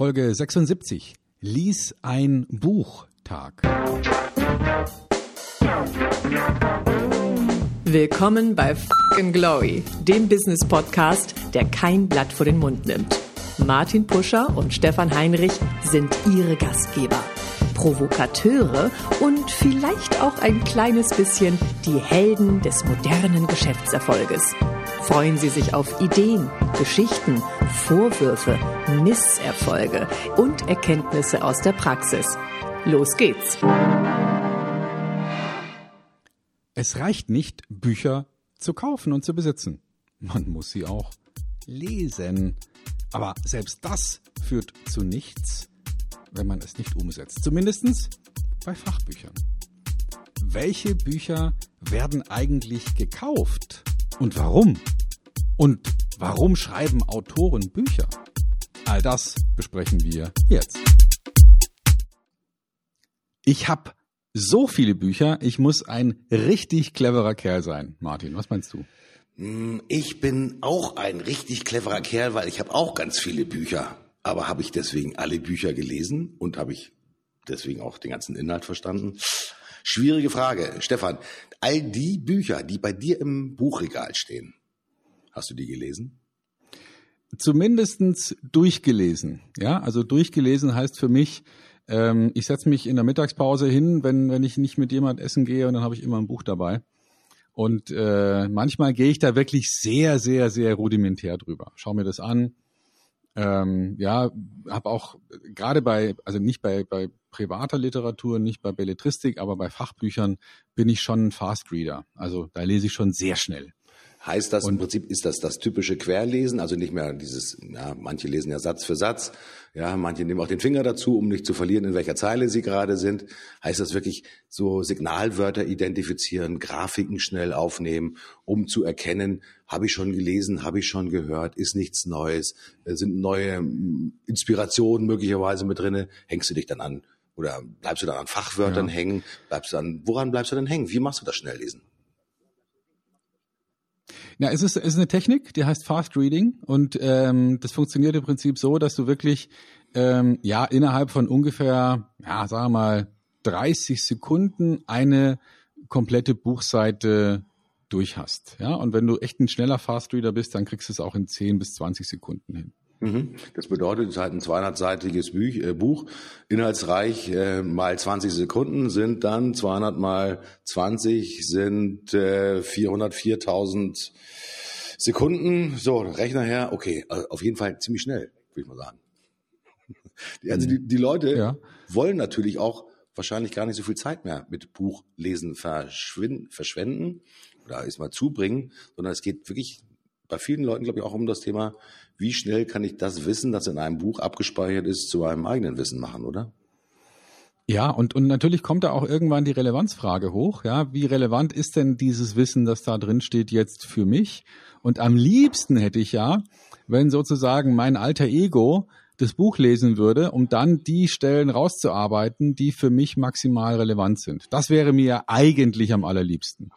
Folge 76. Lies ein Buch Tag. Willkommen bei Fucking Glory, dem Business Podcast, der kein Blatt vor den Mund nimmt. Martin Puscher und Stefan Heinrich sind ihre Gastgeber. Provokateure und vielleicht auch ein kleines bisschen die Helden des modernen Geschäftserfolges. Freuen Sie sich auf Ideen, Geschichten, Vorwürfe, Misserfolge und Erkenntnisse aus der Praxis. Los geht's! Es reicht nicht, Bücher zu kaufen und zu besitzen. Man muss sie auch lesen. Aber selbst das führt zu nichts, wenn man es nicht umsetzt. Zumindest bei Fachbüchern. Welche Bücher werden eigentlich gekauft und warum? Und warum schreiben Autoren Bücher? All das besprechen wir jetzt. Ich habe so viele Bücher, ich muss ein richtig cleverer Kerl sein. Martin, was meinst du? Hm, ich bin auch ein richtig cleverer Kerl, weil ich habe auch ganz viele Bücher. Aber habe ich deswegen alle Bücher gelesen und habe ich deswegen auch den ganzen Inhalt verstanden? Schwierige Frage. Stefan, all die Bücher, die bei dir im Buchregal stehen, hast du die gelesen? Zumindestens durchgelesen. Ja, also durchgelesen heißt für mich, ähm, ich setze mich in der Mittagspause hin, wenn, wenn ich nicht mit jemand essen gehe und dann habe ich immer ein Buch dabei. Und äh, manchmal gehe ich da wirklich sehr, sehr, sehr rudimentär drüber. Schau mir das an. Ähm, ja, habe auch gerade bei, also nicht bei, bei privater Literatur, nicht bei Belletristik, aber bei Fachbüchern bin ich schon ein Fast Reader. Also da lese ich schon sehr schnell. Heißt das und, im Prinzip, ist das das typische Querlesen, also nicht mehr dieses, ja, manche lesen ja Satz für Satz, ja, manche nehmen auch den Finger dazu, um nicht zu verlieren, in welcher Zeile sie gerade sind. Heißt das wirklich so Signalwörter identifizieren, Grafiken schnell aufnehmen, um zu erkennen, habe ich schon gelesen, habe ich schon gehört, ist nichts Neues, äh, sind neue Inspirationen möglicherweise mit drinne, hängst du dich dann an oder bleibst du dann an Fachwörtern ja. hängen, bleibst du an, woran bleibst du denn hängen? Wie machst du das schnell lesen? Ja, es ist, es ist eine Technik, die heißt Fast Reading und ähm, das funktioniert im Prinzip so, dass du wirklich ähm, ja innerhalb von ungefähr, ja, sagen wir mal 30 Sekunden eine komplette Buchseite durch hast. Ja, und wenn du echt ein schneller Fast Reader bist, dann kriegst du es auch in 10 bis 20 Sekunden hin. Mhm. Das bedeutet, es ist halt ein 200-seitiges äh, Buch, inhaltsreich äh, mal 20 Sekunden sind dann 200 mal 20 sind äh, 404.000 Sekunden. So, Rechner her, okay, also auf jeden Fall ziemlich schnell, würde ich mal sagen. Also die, die Leute ja. wollen natürlich auch wahrscheinlich gar nicht so viel Zeit mehr mit Buchlesen verschwenden oder ist mal zubringen, sondern es geht wirklich bei vielen Leuten, glaube ich, auch um das Thema, wie schnell kann ich das Wissen, das in einem Buch abgespeichert ist, zu einem eigenen Wissen machen, oder? Ja, und, und natürlich kommt da auch irgendwann die Relevanzfrage hoch. Ja, wie relevant ist denn dieses Wissen, das da drin steht, jetzt für mich? Und am liebsten hätte ich ja, wenn sozusagen mein alter Ego das Buch lesen würde, um dann die Stellen rauszuarbeiten, die für mich maximal relevant sind. Das wäre mir eigentlich am allerliebsten.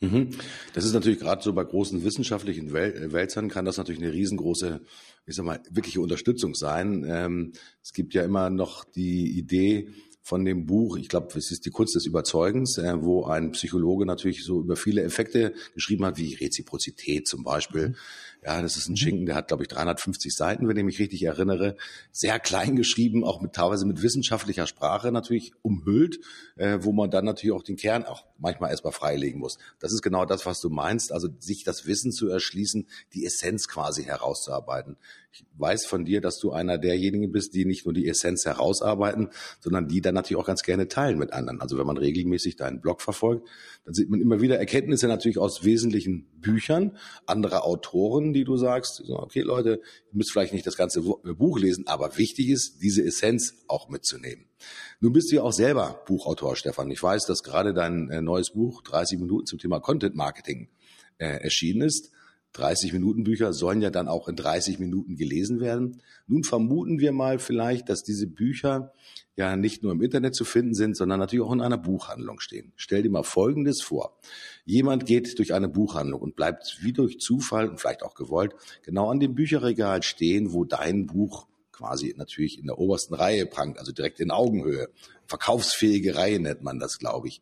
Mhm. Das ist natürlich gerade so bei großen wissenschaftlichen äh, Wälzern kann das natürlich eine riesengroße, ich sag mal, wirkliche Unterstützung sein. Ähm, es gibt ja immer noch die Idee, von dem Buch, ich glaube, es ist die Kunst des Überzeugens, äh, wo ein Psychologe natürlich so über viele Effekte geschrieben hat, wie Reziprozität zum Beispiel. Mhm. Ja, das ist ein mhm. Schinken, der hat, glaube ich, 350 Seiten, wenn ich mich richtig erinnere. Sehr klein geschrieben, auch mit teilweise mit wissenschaftlicher Sprache natürlich umhüllt, äh, wo man dann natürlich auch den Kern auch manchmal erstmal freilegen muss. Das ist genau das, was du meinst, also sich das Wissen zu erschließen, die Essenz quasi herauszuarbeiten. Ich weiß von dir, dass du einer derjenigen bist, die nicht nur die Essenz herausarbeiten, sondern die dann natürlich auch ganz gerne teilen mit anderen. Also wenn man regelmäßig deinen Blog verfolgt, dann sieht man immer wieder Erkenntnisse natürlich aus wesentlichen Büchern anderer Autoren, die du sagst, okay Leute, ihr müsst vielleicht nicht das ganze äh, Buch lesen, aber wichtig ist, diese Essenz auch mitzunehmen. Nun bist du ja auch selber Buchautor, Stefan. Ich weiß, dass gerade dein äh, neues Buch 30 Minuten zum Thema Content Marketing äh, erschienen ist. 30 Minuten Bücher sollen ja dann auch in 30 Minuten gelesen werden. Nun vermuten wir mal vielleicht, dass diese Bücher ja nicht nur im Internet zu finden sind, sondern natürlich auch in einer Buchhandlung stehen. Stell dir mal Folgendes vor. Jemand geht durch eine Buchhandlung und bleibt wie durch Zufall und vielleicht auch gewollt genau an dem Bücherregal stehen, wo dein Buch quasi natürlich in der obersten Reihe prangt, also direkt in Augenhöhe. Verkaufsfähige Reihe nennt man das, glaube ich.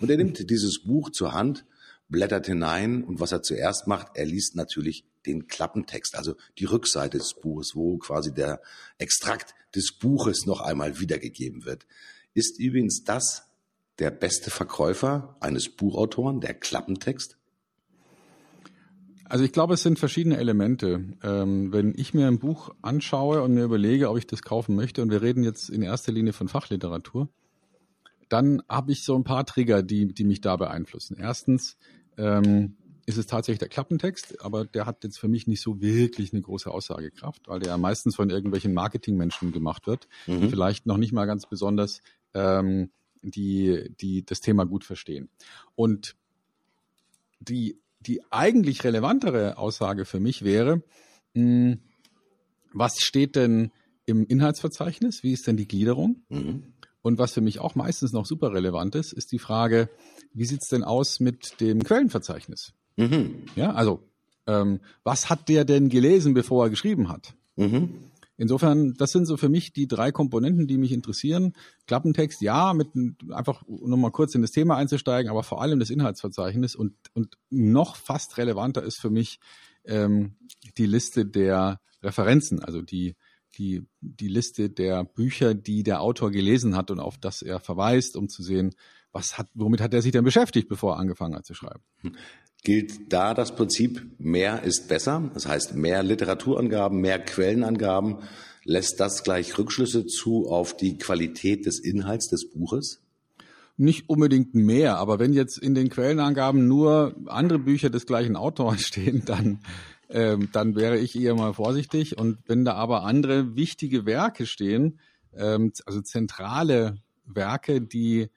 Und er nimmt dieses Buch zur Hand, blättert hinein und was er zuerst macht, er liest natürlich den Klappentext, also die Rückseite des Buches, wo quasi der Extrakt des Buches noch einmal wiedergegeben wird. Ist übrigens das der beste Verkäufer eines Buchautoren, der Klappentext? Also ich glaube, es sind verschiedene Elemente. Ähm, wenn ich mir ein Buch anschaue und mir überlege, ob ich das kaufen möchte, und wir reden jetzt in erster Linie von Fachliteratur, dann habe ich so ein paar Trigger, die, die mich da beeinflussen. Erstens ähm, ist es tatsächlich der Klappentext, aber der hat jetzt für mich nicht so wirklich eine große Aussagekraft, weil der ja meistens von irgendwelchen Marketingmenschen gemacht wird, mhm. die vielleicht noch nicht mal ganz besonders ähm, die, die das Thema gut verstehen. Und die die eigentlich relevantere Aussage für mich wäre, mh, hm, was steht denn im Inhaltsverzeichnis? Wie ist denn die Gliederung? Mhm. Und was für mich auch meistens noch super relevant ist, ist die Frage, wie sieht's denn aus mit dem Quellenverzeichnis? Mhm. Ja, also ähm, was hat der denn gelesen, bevor er geschrieben hat? Mhm. Insofern, das sind so für mich die drei Komponenten, die mich interessieren. Klappentext, ja, mit einfach nochmal kurz in das Thema einzusteigen, aber vor allem das Inhaltsverzeichnis und, und noch fast relevanter ist für mich ähm, die Liste der Referenzen, also die, die, die Liste der Bücher, die der Autor gelesen hat und auf das er verweist, um zu sehen, was hat, womit hat er sich denn beschäftigt, bevor er angefangen hat zu schreiben. Gilt da das Prinzip, mehr ist besser? Das heißt, mehr Literaturangaben, mehr Quellenangaben. Lässt das gleich Rückschlüsse zu auf die Qualität des Inhalts des Buches? Nicht unbedingt mehr, aber wenn jetzt in den Quellenangaben nur andere Bücher des gleichen Autors stehen, dann, ähm, dann wäre ich eher mal vorsichtig. Und wenn da aber andere wichtige Werke stehen, ähm, also zentrale Werke, die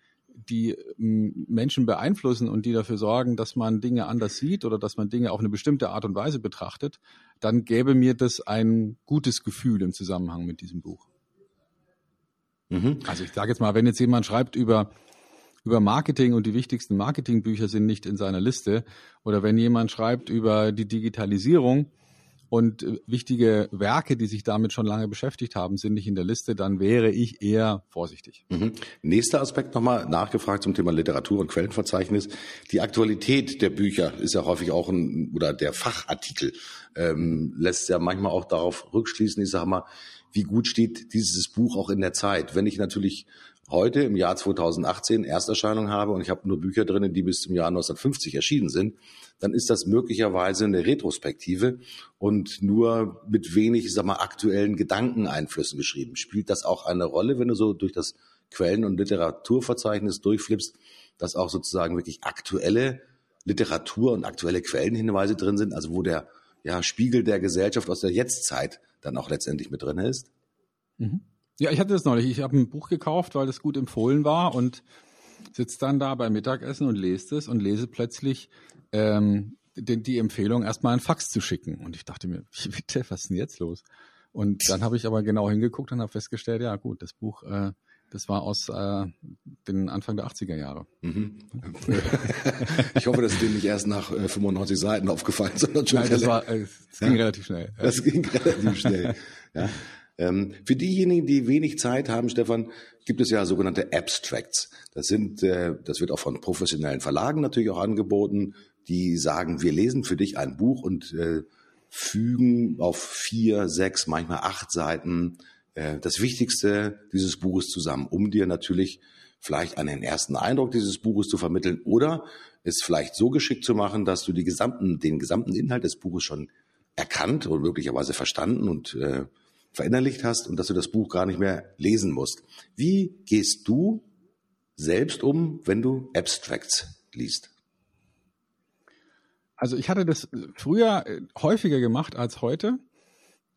die ähm, Menschen beeinflussen und die dafür sorgen, dass man Dinge anders sieht oder dass man Dinge auf eine bestimmte Art und Weise betrachtet, dann gäbe mir das ein gutes Gefühl im Zusammenhang mit diesem Buch. Mhm. Also ich sage jetzt mal, wenn jetzt jemand schreibt über über Marketing und die wichtigsten Marketingbücher sind nicht in seiner Liste oder wenn jemand schreibt über die Digitalisierung, und äh, wichtige Werke, die sich damit schon lange beschäftigt haben, sind nicht in der Liste, dann wäre ich eher vorsichtig. Mhm. Nächster Aspekt nochmal nachgefragt zum Thema Literatur und Quellenverzeichnis. Die Aktualität der Bücher ist ja häufig auch ein, oder der Fachartikel ähm, lässt ja manchmal auch darauf rückschließen, ich sage mal, wie gut steht dieses Buch auch in der Zeit. Wenn ich natürlich heute im Jahr 2018 Ersterscheinung habe und ich habe nur Bücher drin, die bis zum Jahr 1950 erschienen sind, dann ist das möglicherweise eine Retrospektive und nur mit wenig, sag mal, aktuellen Gedankeneinflüssen geschrieben. Spielt das auch eine Rolle, wenn du so durch das Quellen- und Literaturverzeichnis durchflippst, dass auch sozusagen wirklich aktuelle Literatur und aktuelle Quellenhinweise drin sind, also wo der ja, Spiegel der Gesellschaft aus der Jetztzeit dann auch letztendlich mit drin ist? Mhm. Ja, ich hatte das neulich. Ich habe ein Buch gekauft, weil das gut empfohlen war und sitze dann da beim Mittagessen und lese es und lese plötzlich ähm, die, die Empfehlung, erstmal ein Fax zu schicken. Und ich dachte mir, bitte, was ist denn jetzt los? Und dann habe ich aber genau hingeguckt und habe festgestellt, ja gut, das Buch, äh, das war aus äh, den Anfang der 80er Jahre. Mhm. ich hoffe, das ist dir nicht erst nach äh, 95 Seiten aufgefallen, sondern schon. Nein, das, war, äh, das ging ja? relativ schnell. Das ging relativ schnell. Ja. Ähm, für diejenigen, die wenig Zeit haben, Stefan, gibt es ja sogenannte Abstracts. Das sind, äh, das wird auch von professionellen Verlagen natürlich auch angeboten, die sagen, wir lesen für dich ein Buch und äh, fügen auf vier, sechs, manchmal acht Seiten äh, das Wichtigste dieses Buches zusammen, um dir natürlich vielleicht einen ersten Eindruck dieses Buches zu vermitteln oder es vielleicht so geschickt zu machen, dass du die gesamten, den gesamten Inhalt des Buches schon erkannt und möglicherweise verstanden und äh, verinnerlicht hast und dass du das Buch gar nicht mehr lesen musst. Wie gehst du selbst um, wenn du Abstracts liest? Also ich hatte das früher äh, häufiger gemacht als heute.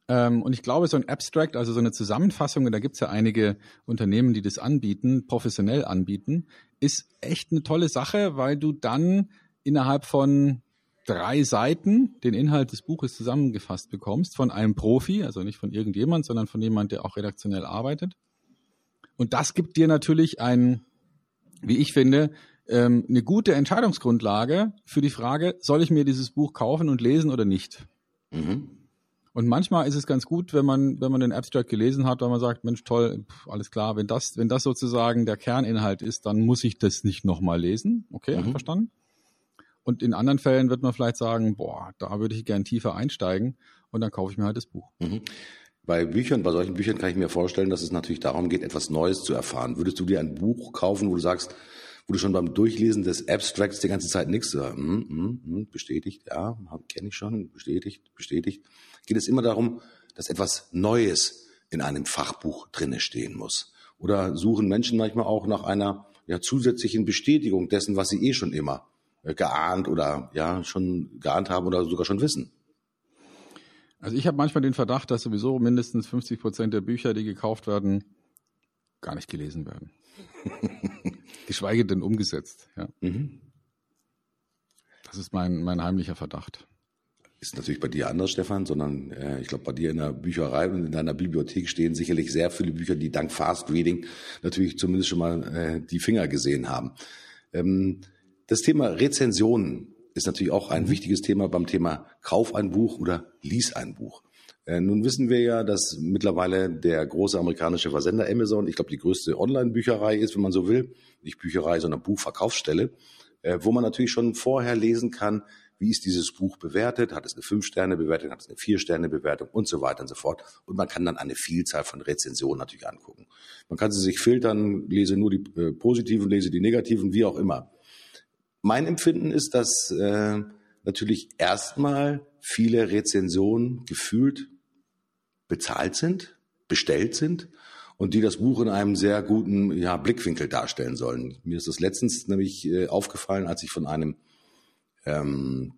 Ähm, und ich glaube, so ein Abstract, also so eine Zusammenfassung, und da gibt's ja einige Unternehmen, die das anbieten, professionell anbieten, ist echt eine tolle Sache, weil du dann innerhalb von drei Seiten den Inhalt des Buches zusammengefasst bekommst von einem Profi, also nicht von irgendjemand, sondern von jemand, der auch redaktionell arbeitet. Und das gibt dir natürlich ein, wie ich finde, ähm, eine gute Entscheidungsgrundlage für die Frage, soll ich mir dieses Buch kaufen und lesen oder nicht? Mhm. Und manchmal ist es ganz gut, wenn man, wenn man den Abstract gelesen hat, weil man sagt, Mensch, toll, pff, alles klar, wenn das, wenn das sozusagen der Kerninhalt ist, dann muss ich das nicht nochmal lesen. Okay, mhm. verstanden? Und in anderen Fällen wird man vielleicht sagen, boah, da würde ich gern tiefer einsteigen und dann kaufe ich mir halt das Buch. Mhm. Bei Büchern, bei solchen Büchern kann ich mir vorstellen, dass es natürlich darum geht, etwas Neues zu erfahren. Würdest du dir ein Buch kaufen, wo du sagst, wo du schon beim Durchlesen des Abstracts die ganze Zeit nichts sagst, mm, mm, mm, bestätigt, ja, kenne ich schon, bestätigt, bestätigt. Geht es immer darum, dass etwas Neues in einem Fachbuch drinne stehen muss? Oder suchen Menschen manchmal auch nach einer ja, zusätzlichen Bestätigung dessen, was sie eh schon immer äh, geahnt oder ja schon geahnt haben oder sogar schon wissen? Also ich habe manchmal den Verdacht, dass sowieso mindestens 50 Prozent der Bücher, die gekauft werden, gar nicht gelesen werden. Geschweige denn umgesetzt. Ja. Mhm. Das ist mein, mein heimlicher Verdacht. Ist natürlich bei dir anders, Stefan, sondern äh, ich glaube, bei dir in der Bücherei und in deiner Bibliothek stehen sicherlich sehr viele Bücher, die dank Fast Reading natürlich zumindest schon mal äh, die Finger gesehen haben. Ähm, das Thema Rezensionen ist natürlich auch ein mhm. wichtiges Thema beim Thema Kauf ein Buch oder Lies ein Buch. Äh, nun wissen wir ja, dass mittlerweile der große amerikanische Versender Amazon, ich glaube, die größte Online-Bücherei ist, wenn man so will. Nicht Bücherei, sondern Buchverkaufsstelle, äh, wo man natürlich schon vorher lesen kann, wie ist dieses Buch bewertet, hat es eine Fünf-Sterne-Bewertung, hat es eine Vier-Sterne-Bewertung und so weiter und so fort. Und man kann dann eine Vielzahl von Rezensionen natürlich angucken. Man kann sie sich filtern, lese nur die äh, positiven, lese die negativen, wie auch immer. Mein Empfinden ist, dass äh, natürlich erstmal viele Rezensionen gefühlt bezahlt sind, bestellt sind und die das Buch in einem sehr guten ja, Blickwinkel darstellen sollen. Mir ist das letztens nämlich äh, aufgefallen, als ich von einem ähm,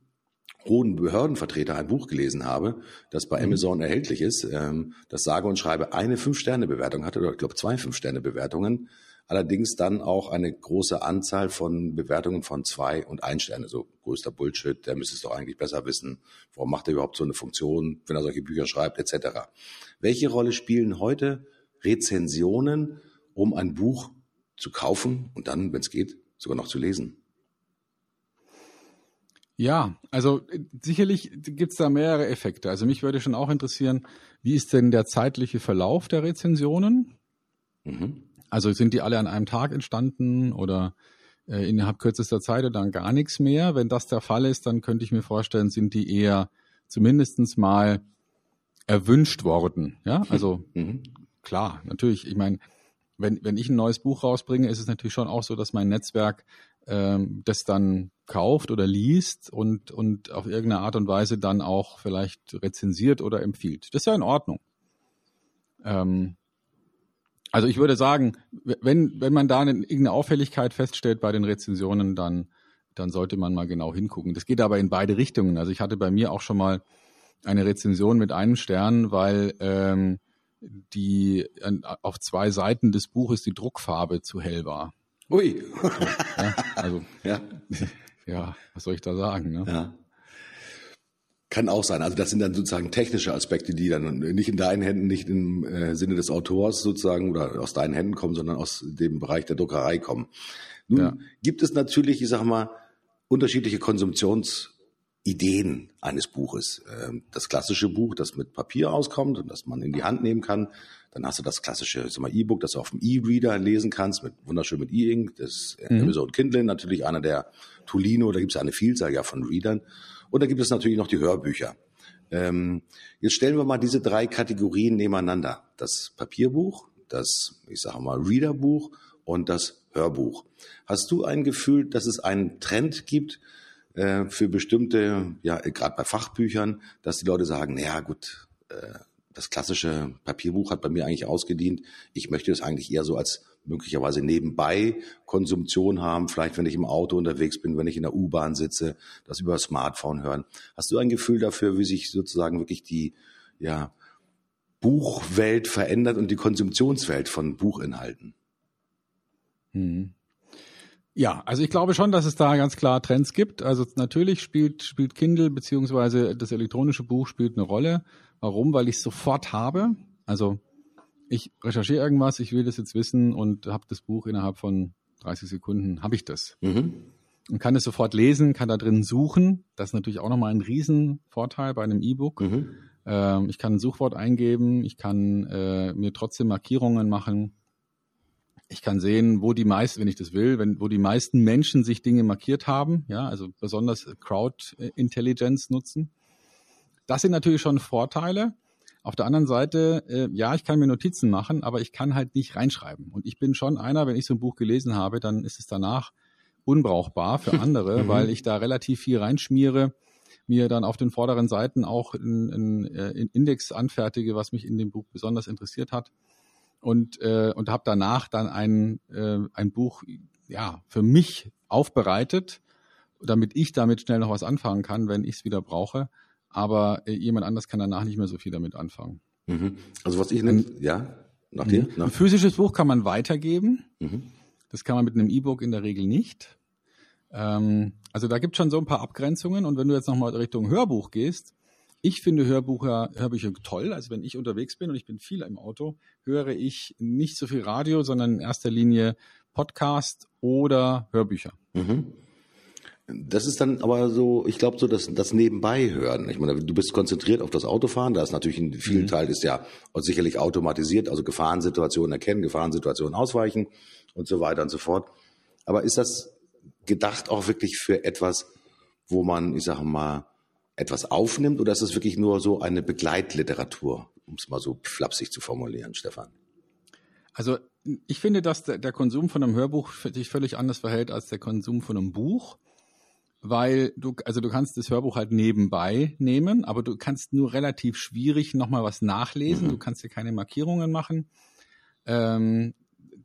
hohen Behördenvertreter ein Buch gelesen habe, das bei mhm. Amazon erhältlich ist, ähm, das sage und schreibe eine Fünf-Sterne-Bewertung hatte, oder ich glaube zwei Fünf-Sterne-Bewertungen allerdings dann auch eine große Anzahl von Bewertungen von zwei und ein Sterne. So größter Bullshit, der müsste es doch eigentlich besser wissen. Warum macht er überhaupt so eine Funktion, wenn er solche Bücher schreibt, etc. Welche Rolle spielen heute Rezensionen, um ein Buch zu kaufen und dann, wenn es geht, sogar noch zu lesen? Ja, also sicherlich gibt es da mehrere Effekte. Also mich würde schon auch interessieren, wie ist denn der zeitliche Verlauf der Rezensionen? Mhm. Also sind die alle an einem Tag entstanden oder äh, innerhalb kürzester Zeit oder dann gar nichts mehr? Wenn das der Fall ist, dann könnte ich mir vorstellen, sind die eher zumindestens mal erwünscht worden. Ja, also mhm. klar, natürlich. Ich meine, wenn, wenn ich ein neues Buch rausbringe, ist es natürlich schon auch so, dass mein Netzwerk ähm, das dann kauft oder liest und, und auf irgendeine Art und Weise dann auch vielleicht rezensiert oder empfiehlt. Das ist ja in Ordnung. Ähm, also ich würde sagen, wenn, wenn man da eine, irgendeine Auffälligkeit feststellt bei den Rezensionen, dann, dann sollte man mal genau hingucken. Das geht aber in beide Richtungen. Also ich hatte bei mir auch schon mal eine Rezension mit einem Stern, weil ähm, die auf zwei Seiten des Buches die Druckfarbe zu hell war. Ui. ja, also ja. ja, was soll ich da sagen? Ne? Ja. Kann auch sein. Also das sind dann sozusagen technische Aspekte, die dann nicht in deinen Händen, nicht im äh, Sinne des Autors sozusagen oder aus deinen Händen kommen, sondern aus dem Bereich der Druckerei kommen. Nun ja. gibt es natürlich, ich sag mal, unterschiedliche Konsumptionsideen eines Buches. Ähm, das klassische Buch, das mit Papier auskommt und das man in die Hand nehmen kann. Dann hast du das klassische E-Book, das du auf dem E-Reader lesen kannst, mit wunderschön mit E-Ink. Das mhm. Amazon Kindle, natürlich einer der Tolino, da gibt es eine Vielzahl ja von Readern. Und da gibt es natürlich noch die Hörbücher. Ähm, jetzt stellen wir mal diese drei Kategorien nebeneinander. Das Papierbuch, das, ich sage mal, Readerbuch und das Hörbuch. Hast du ein Gefühl, dass es einen Trend gibt äh, für bestimmte, ja, gerade bei Fachbüchern, dass die Leute sagen, naja gut, äh, das klassische Papierbuch hat bei mir eigentlich ausgedient. Ich möchte es eigentlich eher so als möglicherweise nebenbei Konsumtion haben, vielleicht wenn ich im Auto unterwegs bin, wenn ich in der U-Bahn sitze, das über Smartphone hören. Hast du ein Gefühl dafür, wie sich sozusagen wirklich die ja, Buchwelt verändert und die Konsumtionswelt von Buchinhalten? Hm. Ja, also ich glaube schon, dass es da ganz klar Trends gibt. Also natürlich spielt, spielt Kindle beziehungsweise das elektronische Buch spielt eine Rolle. Warum? Weil ich es sofort habe. Also ich recherchiere irgendwas, ich will das jetzt wissen und habe das Buch innerhalb von 30 Sekunden, habe ich das. Mhm. Und kann es sofort lesen, kann da drin suchen. Das ist natürlich auch nochmal ein Riesenvorteil bei einem E-Book. Mhm. Ähm, ich kann ein Suchwort eingeben, ich kann äh, mir trotzdem Markierungen machen. Ich kann sehen, wo die meisten, wenn ich das will, wenn, wo die meisten Menschen sich Dinge markiert haben, ja, also besonders Crowd Intelligence nutzen. Das sind natürlich schon Vorteile. Auf der anderen Seite, äh, ja, ich kann mir Notizen machen, aber ich kann halt nicht reinschreiben. Und ich bin schon einer, wenn ich so ein Buch gelesen habe, dann ist es danach unbrauchbar für andere, mhm. weil ich da relativ viel reinschmiere, mir dann auf den vorderen Seiten auch einen äh, Index anfertige, was mich in dem Buch besonders interessiert hat. Und, äh, und habe danach dann ein, äh, ein Buch ja, für mich aufbereitet, damit ich damit schnell noch was anfangen kann, wenn ich es wieder brauche aber äh, jemand anders kann danach nicht mehr so viel damit anfangen. Mhm. Also was ich nenne, ja, nach dir? Nach. Ein physisches Buch kann man weitergeben. Mhm. Das kann man mit einem E-Book in der Regel nicht. Ähm, also da gibt es schon so ein paar Abgrenzungen. Und wenn du jetzt nochmal Richtung Hörbuch gehst, ich finde Hörbücher, Hörbücher toll. Also wenn ich unterwegs bin und ich bin viel im Auto, höre ich nicht so viel Radio, sondern in erster Linie Podcast oder Hörbücher. Mhm. Das ist dann aber so, ich glaube so, dass das nebenbei hören. Ich meine, du bist konzentriert auf das Autofahren, da ist natürlich ein vielen mhm. Teil ist ja sicherlich automatisiert, also Gefahrensituationen erkennen, Gefahrensituationen ausweichen und so weiter und so fort. Aber ist das gedacht auch wirklich für etwas, wo man, ich sage mal, etwas aufnimmt oder ist das wirklich nur so eine Begleitliteratur, um es mal so flapsig zu formulieren, Stefan? Also ich finde, dass der, der Konsum von einem Hörbuch sich völlig anders verhält als der Konsum von einem Buch weil du, also du kannst das Hörbuch halt nebenbei nehmen, aber du kannst nur relativ schwierig nochmal was nachlesen. Mhm. Du kannst dir keine Markierungen machen. Ähm,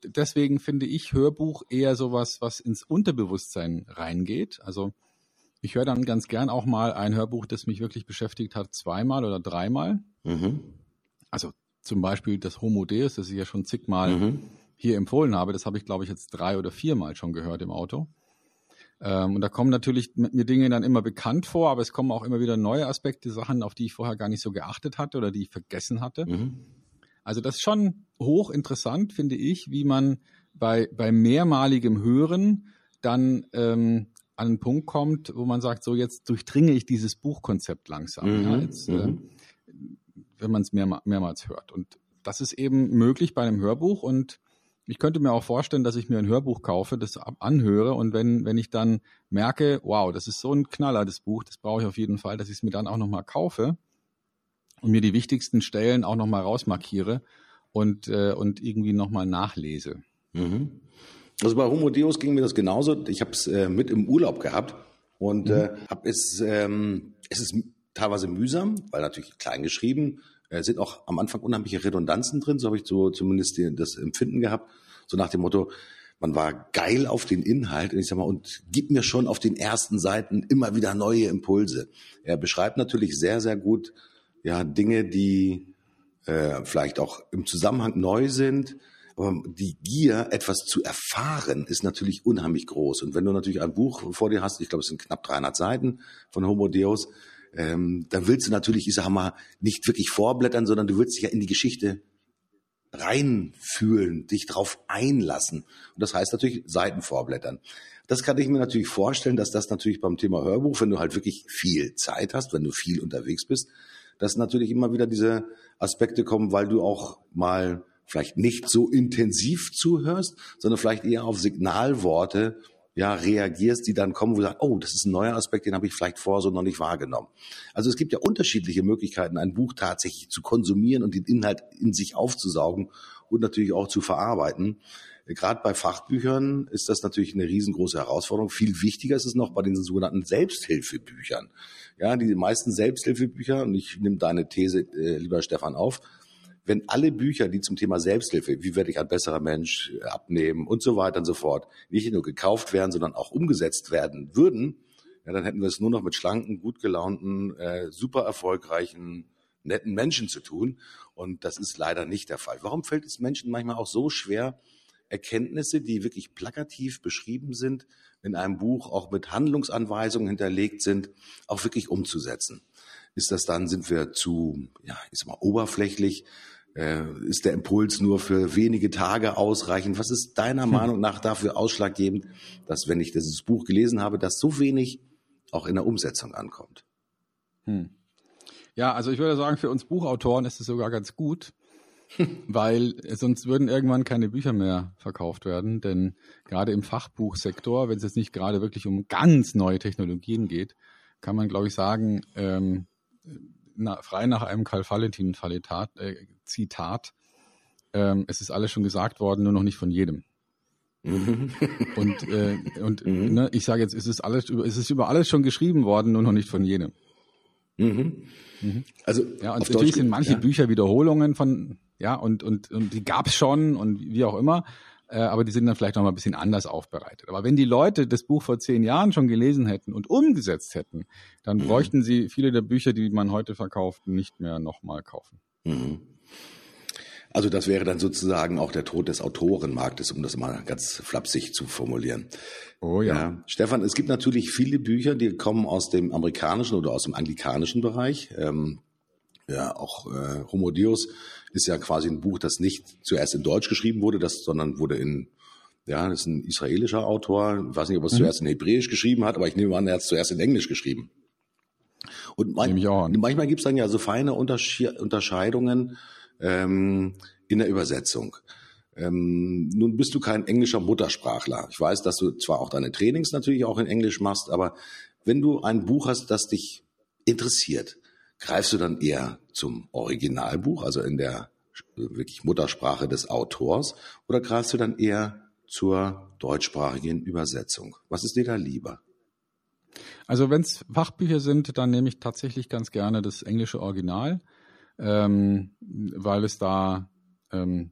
deswegen finde ich Hörbuch eher sowas, was ins Unterbewusstsein reingeht. Also ich höre dann ganz gern auch mal ein Hörbuch, das mich wirklich beschäftigt hat, zweimal oder dreimal. Mhm. Also zum Beispiel das Homo Deus, das ich ja schon zigmal mhm. hier empfohlen habe. Das habe ich, glaube ich, jetzt drei oder viermal schon gehört im Auto. Ähm, und da kommen natürlich mir Dinge dann immer bekannt vor, aber es kommen auch immer wieder neue Aspekte, Sachen, auf die ich vorher gar nicht so geachtet hatte oder die ich vergessen hatte. Mhm. Also das ist schon hochinteressant, finde ich, wie man bei, bei mehrmaligem Hören dann ähm, an einen Punkt kommt, wo man sagt, so jetzt durchdringe ich dieses Buchkonzept langsam, mhm. ja, jetzt, äh, mhm. wenn man es mehr, mehrmals hört. Und das ist eben möglich bei einem Hörbuch und ich könnte mir auch vorstellen, dass ich mir ein Hörbuch kaufe, das anhöre und wenn, wenn ich dann merke, wow, das ist so ein Knaller, das Buch, das brauche ich auf jeden Fall, dass ich es mir dann auch nochmal kaufe und mir die wichtigsten Stellen auch nochmal rausmarkiere und, äh, und irgendwie nochmal nachlese. Mhm. Also bei Homo Deus ging mir das genauso. Ich habe es äh, mit im Urlaub gehabt und mhm. äh, habe es, ähm, es ist teilweise mühsam, weil natürlich klein geschrieben, äh, sind auch am Anfang unheimliche Redundanzen drin, so habe ich so zumindest die, das Empfinden gehabt, so nach dem Motto, man war geil auf den Inhalt und ich sag mal, und gib mir schon auf den ersten Seiten immer wieder neue Impulse. Er beschreibt natürlich sehr, sehr gut ja Dinge, die äh, vielleicht auch im Zusammenhang neu sind, aber die Gier, etwas zu erfahren, ist natürlich unheimlich groß. Und wenn du natürlich ein Buch vor dir hast, ich glaube, es sind knapp 300 Seiten von Homo Deus, ähm, dann willst du natürlich, ich sag mal, nicht wirklich vorblättern, sondern du willst dich ja in die Geschichte reinfühlen, dich drauf einlassen. Und das heißt natürlich Seiten vorblättern. Das kann ich mir natürlich vorstellen, dass das natürlich beim Thema Hörbuch, wenn du halt wirklich viel Zeit hast, wenn du viel unterwegs bist, dass natürlich immer wieder diese Aspekte kommen, weil du auch mal vielleicht nicht so intensiv zuhörst, sondern vielleicht eher auf Signalworte ja, reagierst, die dann kommen, wo du sagst, oh, das ist ein neuer Aspekt, den habe ich vielleicht vorher so noch nicht wahrgenommen. Also es gibt ja unterschiedliche Möglichkeiten, ein Buch tatsächlich zu konsumieren und den Inhalt in sich aufzusaugen und natürlich auch zu verarbeiten. Gerade bei Fachbüchern ist das natürlich eine riesengroße Herausforderung. Viel wichtiger ist es noch bei den sogenannten Selbsthilfebüchern. Ja, die meisten Selbsthilfebücher, und ich nehme deine These, äh, lieber Stefan, auf, wenn alle Bücher, die zum Thema Selbsthilfe, wie werde ich ein besserer Mensch, abnehmen und so weiter und so fort, nicht nur gekauft werden, sondern auch umgesetzt werden würden, ja, dann hätten wir es nur noch mit schlanken, gut gelaunten, äh, super erfolgreichen, netten Menschen zu tun. Und das ist leider nicht der Fall. Warum fällt es Menschen manchmal auch so schwer, Erkenntnisse, die wirklich plakativ beschrieben sind, in einem Buch auch mit Handlungsanweisungen hinterlegt sind, auch wirklich umzusetzen? Ist das dann, sind wir zu, ja, ich sag mal, oberflächlich? Äh, ist der Impuls nur für wenige Tage ausreichend? Was ist deiner hm. Meinung nach dafür ausschlaggebend, dass, wenn ich dieses Buch gelesen habe, dass so wenig auch in der Umsetzung ankommt? Hm. Ja, also ich würde sagen, für uns Buchautoren ist es sogar ganz gut, weil sonst würden irgendwann keine Bücher mehr verkauft werden. Denn gerade im Fachbuchsektor, wenn es jetzt nicht gerade wirklich um ganz neue Technologien geht, kann man, glaube ich, sagen, ähm, na, frei nach einem Karl Valentin äh, Zitat, ähm, es ist alles schon gesagt worden, nur noch nicht von jedem. Mhm. und äh, und mhm. ne, ich sage jetzt, es ist alles über, es ist über alles schon geschrieben worden, nur noch nicht von jedem. Mhm. Mhm. Also ja, und natürlich Deutsch, sind manche ja. Bücher Wiederholungen von ja und und und die gab's schon und wie auch immer, aber die sind dann vielleicht noch mal ein bisschen anders aufbereitet. Aber wenn die Leute das Buch vor zehn Jahren schon gelesen hätten und umgesetzt hätten, dann mhm. bräuchten sie viele der Bücher, die man heute verkauft, nicht mehr nochmal kaufen. Mhm. Also das wäre dann sozusagen auch der Tod des Autorenmarktes, um das mal ganz flapsig zu formulieren. Oh ja. ja. Stefan, es gibt natürlich viele Bücher, die kommen aus dem amerikanischen oder aus dem anglikanischen Bereich. Ähm, ja, auch äh, Homo Deus ist ja quasi ein Buch, das nicht zuerst in Deutsch geschrieben wurde, das, sondern wurde in, ja, das ist ein israelischer Autor. Ich weiß nicht, ob er es mhm. zuerst in Hebräisch geschrieben hat, aber ich nehme an, er hat es zuerst in Englisch geschrieben. Und man, manchmal gibt es dann ja so feine Unterscheidungen ähm, in der Übersetzung. Ähm, nun bist du kein englischer Muttersprachler. Ich weiß, dass du zwar auch deine Trainings natürlich auch in Englisch machst, aber wenn du ein Buch hast, das dich interessiert, greifst du dann eher zum Originalbuch, also in der wirklich Muttersprache des Autors, oder greifst du dann eher zur deutschsprachigen Übersetzung? Was ist dir da lieber? Also wenn es Fachbücher sind, dann nehme ich tatsächlich ganz gerne das englische Original ähm, weil es da ähm,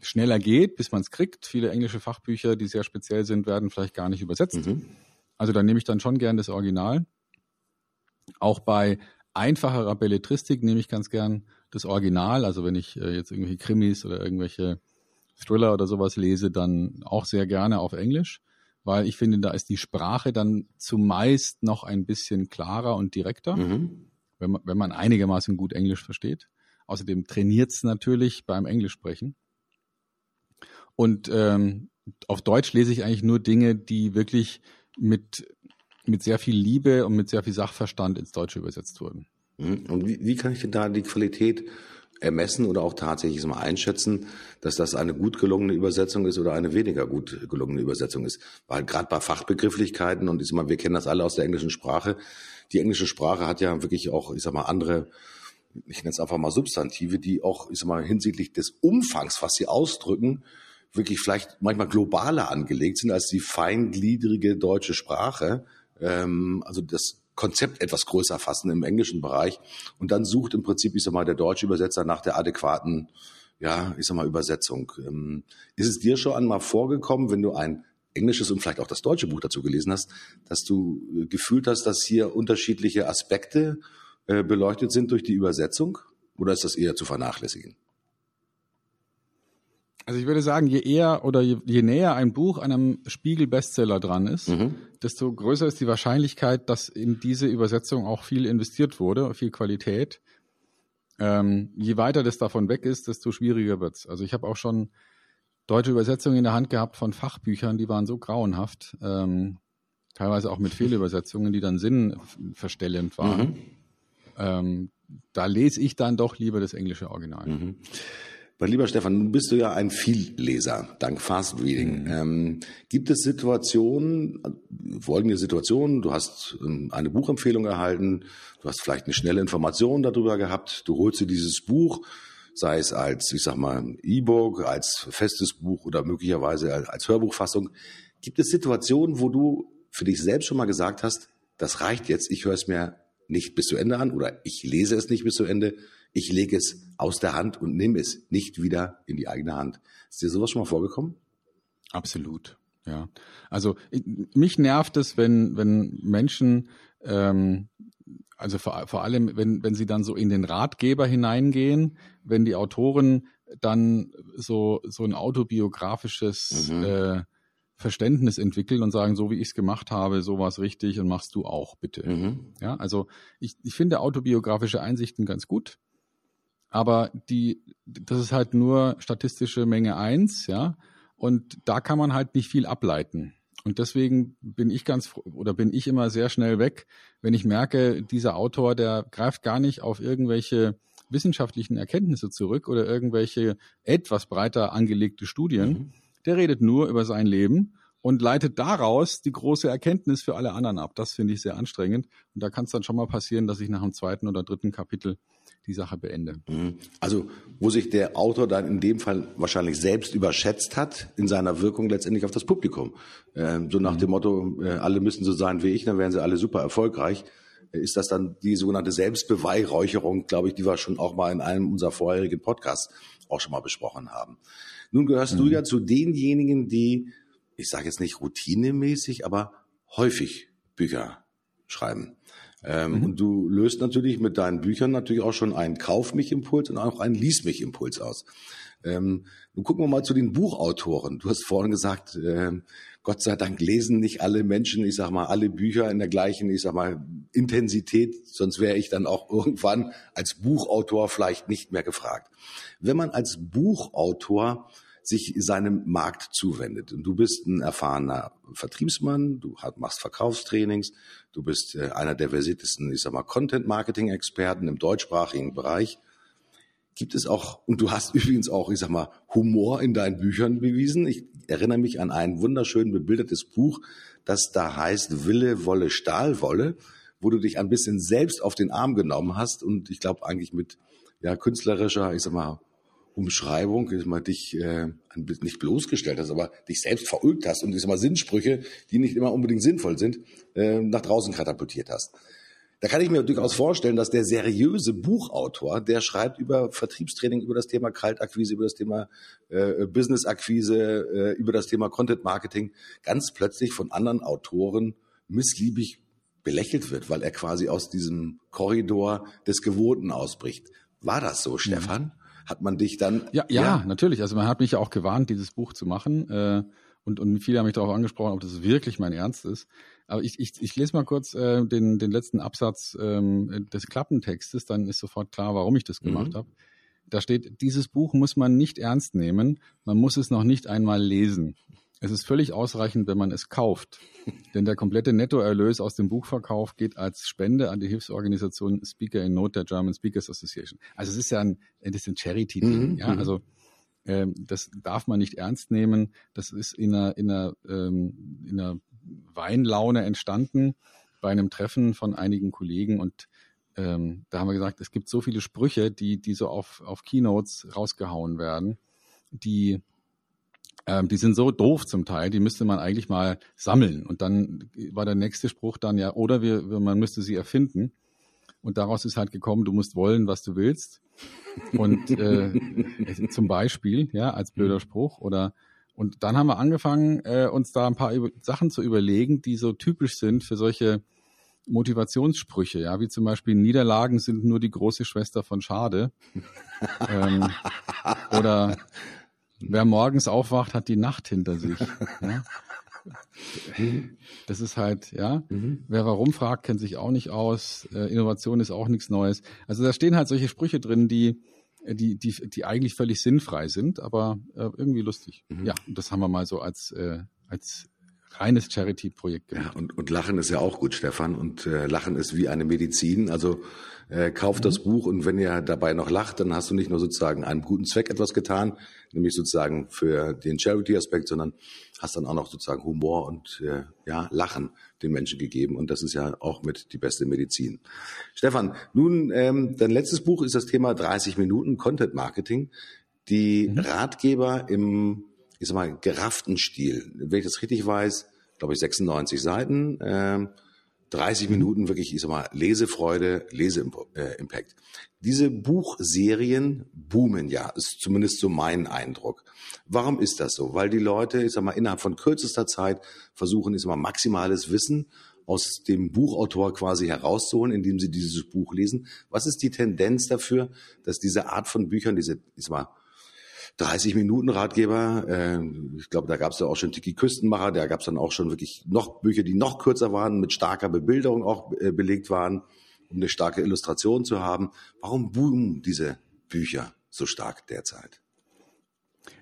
schneller geht, bis man es kriegt. Viele englische Fachbücher, die sehr speziell sind, werden vielleicht gar nicht übersetzt. Mhm. Also da nehme ich dann schon gern das Original. Auch bei einfacherer Belletristik nehme ich ganz gern das Original. Also wenn ich äh, jetzt irgendwelche Krimis oder irgendwelche Thriller oder sowas lese, dann auch sehr gerne auf Englisch, weil ich finde, da ist die Sprache dann zumeist noch ein bisschen klarer und direkter. Mhm wenn man, wenn man einigermaßen gut Englisch versteht. Außerdem trainiert es natürlich beim Englischsprechen. Und ähm, auf Deutsch lese ich eigentlich nur Dinge, die wirklich mit, mit sehr viel Liebe und mit sehr viel Sachverstand ins Deutsche übersetzt wurden. Mhm. Und wie, wie kann ich denn da die Qualität ermessen oder auch tatsächlich mal einschätzen, dass das eine gut gelungene Übersetzung ist oder eine weniger gut gelungene Übersetzung ist. Weil gerade bei Fachbegrifflichkeiten, und ich sag mal, wir kennen das alle aus der englischen Sprache, die englische Sprache hat ja wirklich auch, ich sag mal, andere, ich nenne es einfach mal Substantive, die auch, ich sag mal, hinsichtlich des Umfangs, was sie ausdrücken, wirklich vielleicht manchmal globaler angelegt sind als die feingliedrige deutsche Sprache. Ähm, also das Konzept etwas größer fassen im englischen Bereich. Und dann sucht im Prinzip, ich sag mal, der deutsche Übersetzer nach der adäquaten, ja, ich sag mal, Übersetzung. Ähm, ist es dir schon einmal vorgekommen, wenn du ein englisches und vielleicht auch das deutsche Buch dazu gelesen hast, dass du äh, gefühlt hast, dass hier unterschiedliche Aspekte äh, beleuchtet sind durch die Übersetzung? Oder ist das eher zu vernachlässigen? Also ich würde sagen, je eher oder je, je näher ein Buch einem Spiegel-Bestseller dran ist, mhm. desto größer ist die Wahrscheinlichkeit, dass in diese Übersetzung auch viel investiert wurde, viel Qualität. Ähm, je weiter das davon weg ist, desto schwieriger wird's. Also ich habe auch schon deutsche Übersetzungen in der Hand gehabt von Fachbüchern, die waren so grauenhaft, ähm, teilweise auch mit Fehlübersetzungen, die dann sinnverstellend waren. Mhm. Ähm, da lese ich dann doch lieber das englische Original. Mhm. Mein lieber Stefan, nun bist du ja ein Vielleser, dank Fast Reading. Mhm. Ähm, gibt es Situationen, folgende Situationen, du hast ähm, eine Buchempfehlung erhalten, du hast vielleicht eine schnelle Information darüber gehabt, du holst dir dieses Buch, sei es als, ich sag mal, E-Book, als festes Buch oder möglicherweise als Hörbuchfassung. Gibt es Situationen, wo du für dich selbst schon mal gesagt hast, das reicht jetzt, ich höre es mir nicht bis zu Ende an oder ich lese es nicht bis zu Ende, ich lege es aus der Hand und nehme es nicht wieder in die eigene Hand. Ist dir sowas schon mal vorgekommen? Absolut, ja. Also mich nervt es, wenn, wenn Menschen, ähm, also vor, vor allem, wenn, wenn sie dann so in den Ratgeber hineingehen, wenn die Autoren dann so, so ein autobiografisches mhm. äh, Verständnis entwickeln und sagen, so wie ich es gemacht habe, so war es richtig und machst du auch bitte. Mhm. Ja, also ich, ich finde autobiografische Einsichten ganz gut. Aber die, das ist halt nur statistische Menge eins, ja. Und da kann man halt nicht viel ableiten. und deswegen bin ich ganz oder bin ich immer sehr schnell weg, wenn ich merke, dieser Autor, der greift gar nicht auf irgendwelche wissenschaftlichen Erkenntnisse zurück oder irgendwelche etwas breiter angelegte Studien. Mhm. Der redet nur über sein Leben und leitet daraus die große Erkenntnis für alle anderen ab. Das finde ich sehr anstrengend. Und da kann es dann schon mal passieren, dass ich nach dem zweiten oder dritten Kapitel die Sache beende. Mhm. Also wo sich der Autor dann in dem Fall wahrscheinlich selbst überschätzt hat in seiner Wirkung letztendlich auf das Publikum. Ähm, so nach mhm. dem Motto, äh, alle müssen so sein wie ich, dann wären sie alle super erfolgreich. Äh, ist das dann die sogenannte Selbstbeweihräucherung, glaube ich, die wir schon auch mal in einem unserer vorherigen Podcasts auch schon mal besprochen haben. Nun gehörst mhm. du ja zu denjenigen, die ich sage jetzt nicht routinemäßig, aber häufig Bücher schreiben. Ähm, mhm. Und du löst natürlich mit deinen Büchern natürlich auch schon einen Kauf mich Impuls und auch einen Lies mich Impuls aus. Ähm, nun gucken wir mal zu den Buchautoren. Du hast vorhin gesagt, äh, Gott sei Dank lesen nicht alle Menschen, ich sag mal, alle Bücher in der gleichen, ich sag mal, Intensität, sonst wäre ich dann auch irgendwann als Buchautor vielleicht nicht mehr gefragt. Wenn man als Buchautor sich seinem Markt zuwendet. Und du bist ein erfahrener Vertriebsmann, du machst Verkaufstrainings, du bist äh, einer der versiertesten, ich sag mal, Content-Marketing-Experten im deutschsprachigen Bereich. Gibt es auch, und du hast übrigens auch, ich sag mal, Humor in deinen Büchern bewiesen. Ich erinnere mich an ein wunderschön bebildertes Buch, das da heißt Wille, Wolle, Stahlwolle, wo du dich ein bisschen selbst auf den Arm genommen hast und ich glaube eigentlich mit ja, künstlerischer, ich sag mal, Umschreibung, ich mal dich äh, nicht bloßgestellt hast, aber dich selbst verulgt hast und mal Sinnsprüche, die nicht immer unbedingt sinnvoll sind, äh, nach draußen katapultiert hast. Da kann ich mir durchaus vorstellen, dass der seriöse Buchautor, der schreibt über Vertriebstraining, über das Thema Kaltakquise, über das Thema äh, Businessakquise, äh, über das Thema Content Marketing, ganz plötzlich von anderen Autoren missliebig belächelt wird, weil er quasi aus diesem Korridor des Gewohnten ausbricht. War das so. Stefan? Hat man dich dann. Ja, ja, ja, natürlich. Also man hat mich ja auch gewarnt, dieses Buch zu machen. Äh, und, und viele haben mich darauf angesprochen, ob das wirklich mein Ernst ist. Aber ich, ich, ich lese mal kurz äh, den, den letzten Absatz ähm, des Klappentextes, dann ist sofort klar, warum ich das gemacht mhm. habe. Da steht, dieses Buch muss man nicht ernst nehmen, man muss es noch nicht einmal lesen. Es ist völlig ausreichend, wenn man es kauft. Denn der komplette Nettoerlös aus dem Buchverkauf geht als Spende an die Hilfsorganisation Speaker in Not der German Speakers Association. Also es ist ja ein, ein Charity-Ding. Mhm. Ja, mhm. also ähm, das darf man nicht ernst nehmen. Das ist in einer, in einer, ähm, in einer Weinlaune entstanden bei einem Treffen von einigen Kollegen und ähm, da haben wir gesagt, es gibt so viele Sprüche, die, die so auf, auf Keynotes rausgehauen werden, die ähm, die sind so doof zum Teil, die müsste man eigentlich mal sammeln. Und dann war der nächste Spruch dann ja, oder wir, man müsste sie erfinden. Und daraus ist halt gekommen, du musst wollen, was du willst. Und äh, zum Beispiel, ja, als blöder Spruch. Oder und dann haben wir angefangen, äh, uns da ein paar Sachen zu überlegen, die so typisch sind für solche Motivationssprüche, ja, wie zum Beispiel Niederlagen sind nur die große Schwester von Schade. ähm, oder Wer morgens aufwacht, hat die Nacht hinter sich. Ja? Das ist halt, ja. Mhm. Wer warum fragt, kennt sich auch nicht aus. Äh, Innovation ist auch nichts Neues. Also da stehen halt solche Sprüche drin, die, die, die, die eigentlich völlig sinnfrei sind, aber äh, irgendwie lustig. Mhm. Ja, das haben wir mal so als, äh, als reines Charity-Projekt gemacht. Ja, und, und Lachen ist ja auch gut, Stefan. Und äh, Lachen ist wie eine Medizin. Also äh, kauft mhm. das Buch und wenn ihr dabei noch lacht, dann hast du nicht nur sozusagen einen guten Zweck etwas getan, nämlich sozusagen für den Charity-Aspekt, sondern hast dann auch noch sozusagen Humor und äh, ja Lachen den Menschen gegeben. Und das ist ja auch mit die beste Medizin. Stefan, nun ähm, dein letztes Buch ist das Thema 30 Minuten Content Marketing. Die mhm. Ratgeber im ich sag mal, gerafften Stil. Wenn ich das richtig weiß, glaube ich 96 Seiten, äh, 30 mhm. Minuten wirklich, ich sag mal, Lesefreude, Leseimpact. Diese Buchserien boomen ja, ist zumindest so mein Eindruck. Warum ist das so? Weil die Leute, ich sag mal, innerhalb von kürzester Zeit versuchen, ich sag mal, maximales Wissen aus dem Buchautor quasi herauszuholen, indem sie dieses Buch lesen. Was ist die Tendenz dafür, dass diese Art von Büchern, diese, ich sag mal, 30 Minuten Ratgeber. Äh, ich glaube, da gab es ja auch schon Tiki Küstenmacher, da gab es dann auch schon wirklich noch Bücher, die noch kürzer waren, mit starker Bebilderung auch äh, belegt waren, um eine starke Illustration zu haben. Warum boomen diese Bücher so stark derzeit?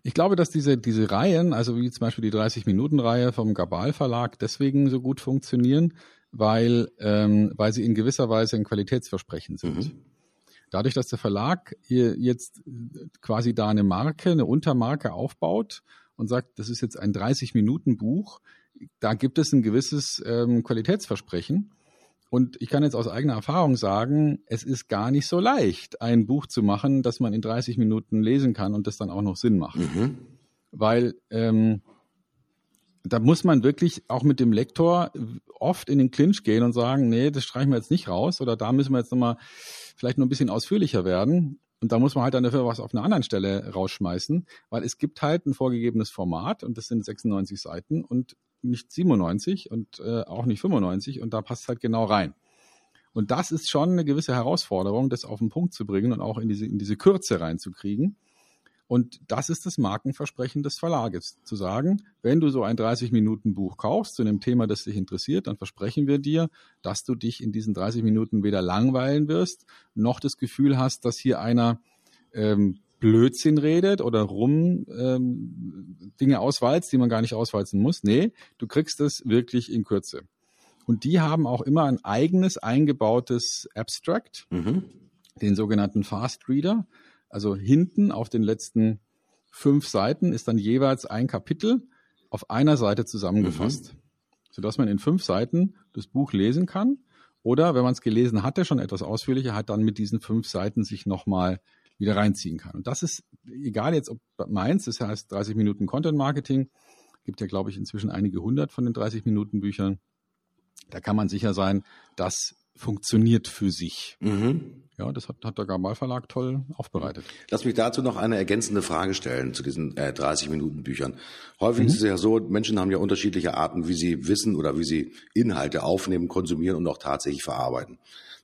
Ich glaube, dass diese, diese Reihen, also wie zum Beispiel die 30-Minuten-Reihe vom Gabal Verlag, deswegen so gut funktionieren, weil, ähm, weil sie in gewisser Weise ein Qualitätsversprechen sind. Mhm. Dadurch, dass der Verlag jetzt quasi da eine Marke, eine Untermarke aufbaut und sagt, das ist jetzt ein 30-Minuten-Buch, da gibt es ein gewisses ähm, Qualitätsversprechen. Und ich kann jetzt aus eigener Erfahrung sagen, es ist gar nicht so leicht, ein Buch zu machen, das man in 30 Minuten lesen kann und das dann auch noch Sinn macht. Mhm. Weil ähm, da muss man wirklich auch mit dem Lektor oft in den Clinch gehen und sagen, nee, das streichen wir jetzt nicht raus oder da müssen wir jetzt nochmal vielleicht noch ein bisschen ausführlicher werden. Und da muss man halt dann dafür was auf einer anderen Stelle rausschmeißen, weil es gibt halt ein vorgegebenes Format und das sind 96 Seiten und nicht 97 und äh, auch nicht 95 und da passt halt genau rein. Und das ist schon eine gewisse Herausforderung, das auf den Punkt zu bringen und auch in diese, in diese Kürze reinzukriegen. Und das ist das Markenversprechen des Verlages, zu sagen, wenn du so ein 30-Minuten-Buch kaufst zu einem Thema, das dich interessiert, dann versprechen wir dir, dass du dich in diesen 30 Minuten weder langweilen wirst, noch das Gefühl hast, dass hier einer ähm, Blödsinn redet oder rum ähm, Dinge auswalzt, die man gar nicht auswalzen muss. Nee, du kriegst es wirklich in Kürze. Und die haben auch immer ein eigenes eingebautes Abstract, mhm. den sogenannten Fast Reader. Also hinten auf den letzten fünf Seiten ist dann jeweils ein Kapitel auf einer Seite zusammengefasst, mhm. sodass man in fünf Seiten das Buch lesen kann. Oder wenn man es gelesen hatte, schon etwas ausführlicher, hat dann mit diesen fünf Seiten sich nochmal wieder reinziehen kann. Und das ist egal jetzt, ob meins, das heißt 30 Minuten Content Marketing, gibt ja, glaube ich, inzwischen einige hundert von den 30 Minuten Büchern. Da kann man sicher sein, das funktioniert für sich. Mhm. Ja, das hat, hat der Gabal Verlag toll aufbereitet. Lass mich dazu noch eine ergänzende Frage stellen zu diesen äh, 30 Minuten Büchern. Häufig mhm. ist es ja so, Menschen haben ja unterschiedliche Arten, wie sie wissen oder wie sie Inhalte aufnehmen, konsumieren und auch tatsächlich verarbeiten.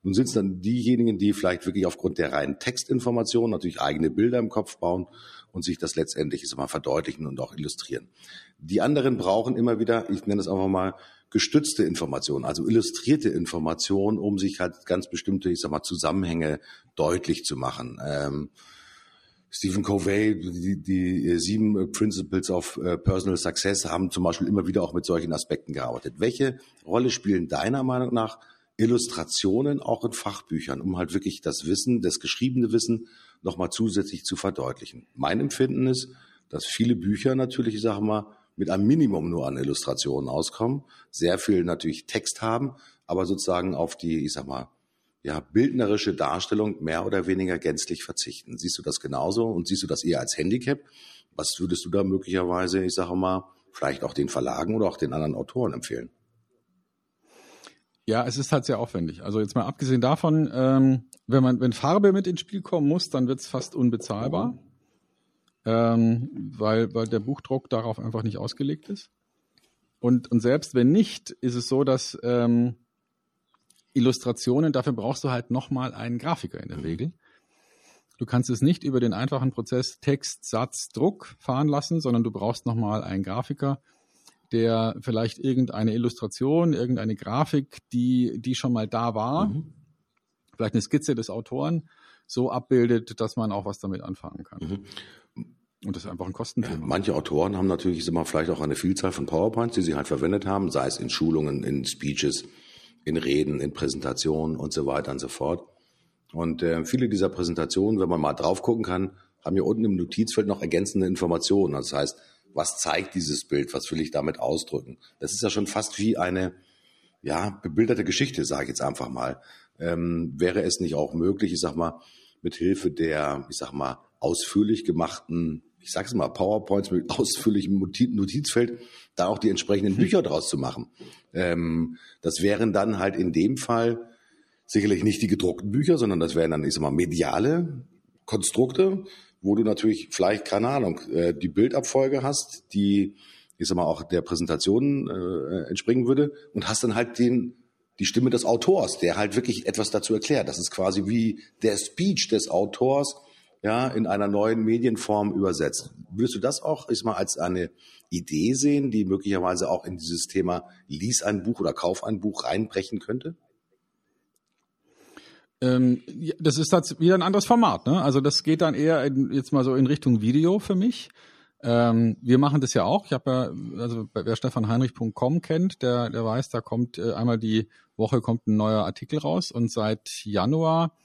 Nun sind es dann diejenigen, die vielleicht wirklich aufgrund der reinen Textinformation natürlich eigene Bilder im Kopf bauen und sich das letztendlich ist mal verdeutlichen und auch illustrieren. Die anderen brauchen immer wieder, ich nenne es einfach mal, gestützte Informationen, also illustrierte Informationen, um sich halt ganz bestimmte, ich sag mal, Zusammenhänge deutlich zu machen. Ähm, Stephen Covey, die, die sieben Principles of äh, Personal Success haben zum Beispiel immer wieder auch mit solchen Aspekten gearbeitet. Welche Rolle spielen deiner Meinung nach Illustrationen auch in Fachbüchern, um halt wirklich das Wissen, das geschriebene Wissen nochmal zusätzlich zu verdeutlichen? Mein Empfinden ist, dass viele Bücher natürlich, ich sage mal, mit einem Minimum nur an Illustrationen auskommen, sehr viel natürlich Text haben, aber sozusagen auf die, ich sag mal, ja, bildnerische Darstellung mehr oder weniger gänzlich verzichten. Siehst du das genauso und siehst du das eher als Handicap? Was würdest du da möglicherweise, ich sage mal, vielleicht auch den Verlagen oder auch den anderen Autoren empfehlen? Ja, es ist halt sehr aufwendig. Also jetzt mal abgesehen davon, ähm, wenn man, wenn Farbe mit ins Spiel kommen muss, dann wird es fast unbezahlbar ähm, weil, weil der Buchdruck darauf einfach nicht ausgelegt ist. Und, und selbst wenn nicht, ist es so, dass ähm, Illustrationen, dafür brauchst du halt nochmal einen Grafiker in der. Regel. Du kannst es nicht über den einfachen Prozess Text, Satz, Druck fahren lassen, sondern du brauchst nochmal einen Grafiker, der vielleicht irgendeine Illustration, irgendeine Grafik, die, die schon mal da war, mhm. vielleicht eine Skizze des Autoren, so abbildet, dass man auch was damit anfangen kann. Mhm. Und das ist einfach ein Kostenthema. Ja, manche Autoren haben natürlich immer vielleicht auch eine Vielzahl von PowerPoints, die sie halt verwendet haben, sei es in Schulungen, in Speeches, in Reden, in Präsentationen und so weiter und so fort. Und äh, viele dieser Präsentationen, wenn man mal drauf gucken kann, haben hier unten im Notizfeld noch ergänzende Informationen. Das heißt, was zeigt dieses Bild? Was will ich damit ausdrücken? Das ist ja schon fast wie eine ja, bebilderte Geschichte, sage ich jetzt einfach mal. Ähm, wäre es nicht auch möglich, ich sag mal, mit Hilfe der, ich sag mal, ausführlich gemachten ich sage es mal, PowerPoints mit ausführlichem Notizfeld, da auch die entsprechenden Bücher draus zu machen. Ähm, das wären dann halt in dem Fall sicherlich nicht die gedruckten Bücher, sondern das wären dann, ich sag mal, mediale Konstrukte, wo du natürlich vielleicht, keine Ahnung, äh, die Bildabfolge hast, die, ich sag mal, auch der Präsentation äh, entspringen würde und hast dann halt den, die Stimme des Autors, der halt wirklich etwas dazu erklärt. Das ist quasi wie der Speech des Autors, ja, in einer neuen Medienform übersetzt. Würdest du das auch ist mal als eine Idee sehen, die möglicherweise auch in dieses Thema Lies ein Buch oder Kauf ein Buch reinbrechen könnte? Ähm, das ist jetzt wieder ein anderes Format. Ne? Also das geht dann eher in, jetzt mal so in Richtung Video für mich. Ähm, wir machen das ja auch. Ich habe ja, also wer stefanheinrich.com kennt, der, der weiß, da kommt äh, einmal die Woche kommt ein neuer Artikel raus und seit Januar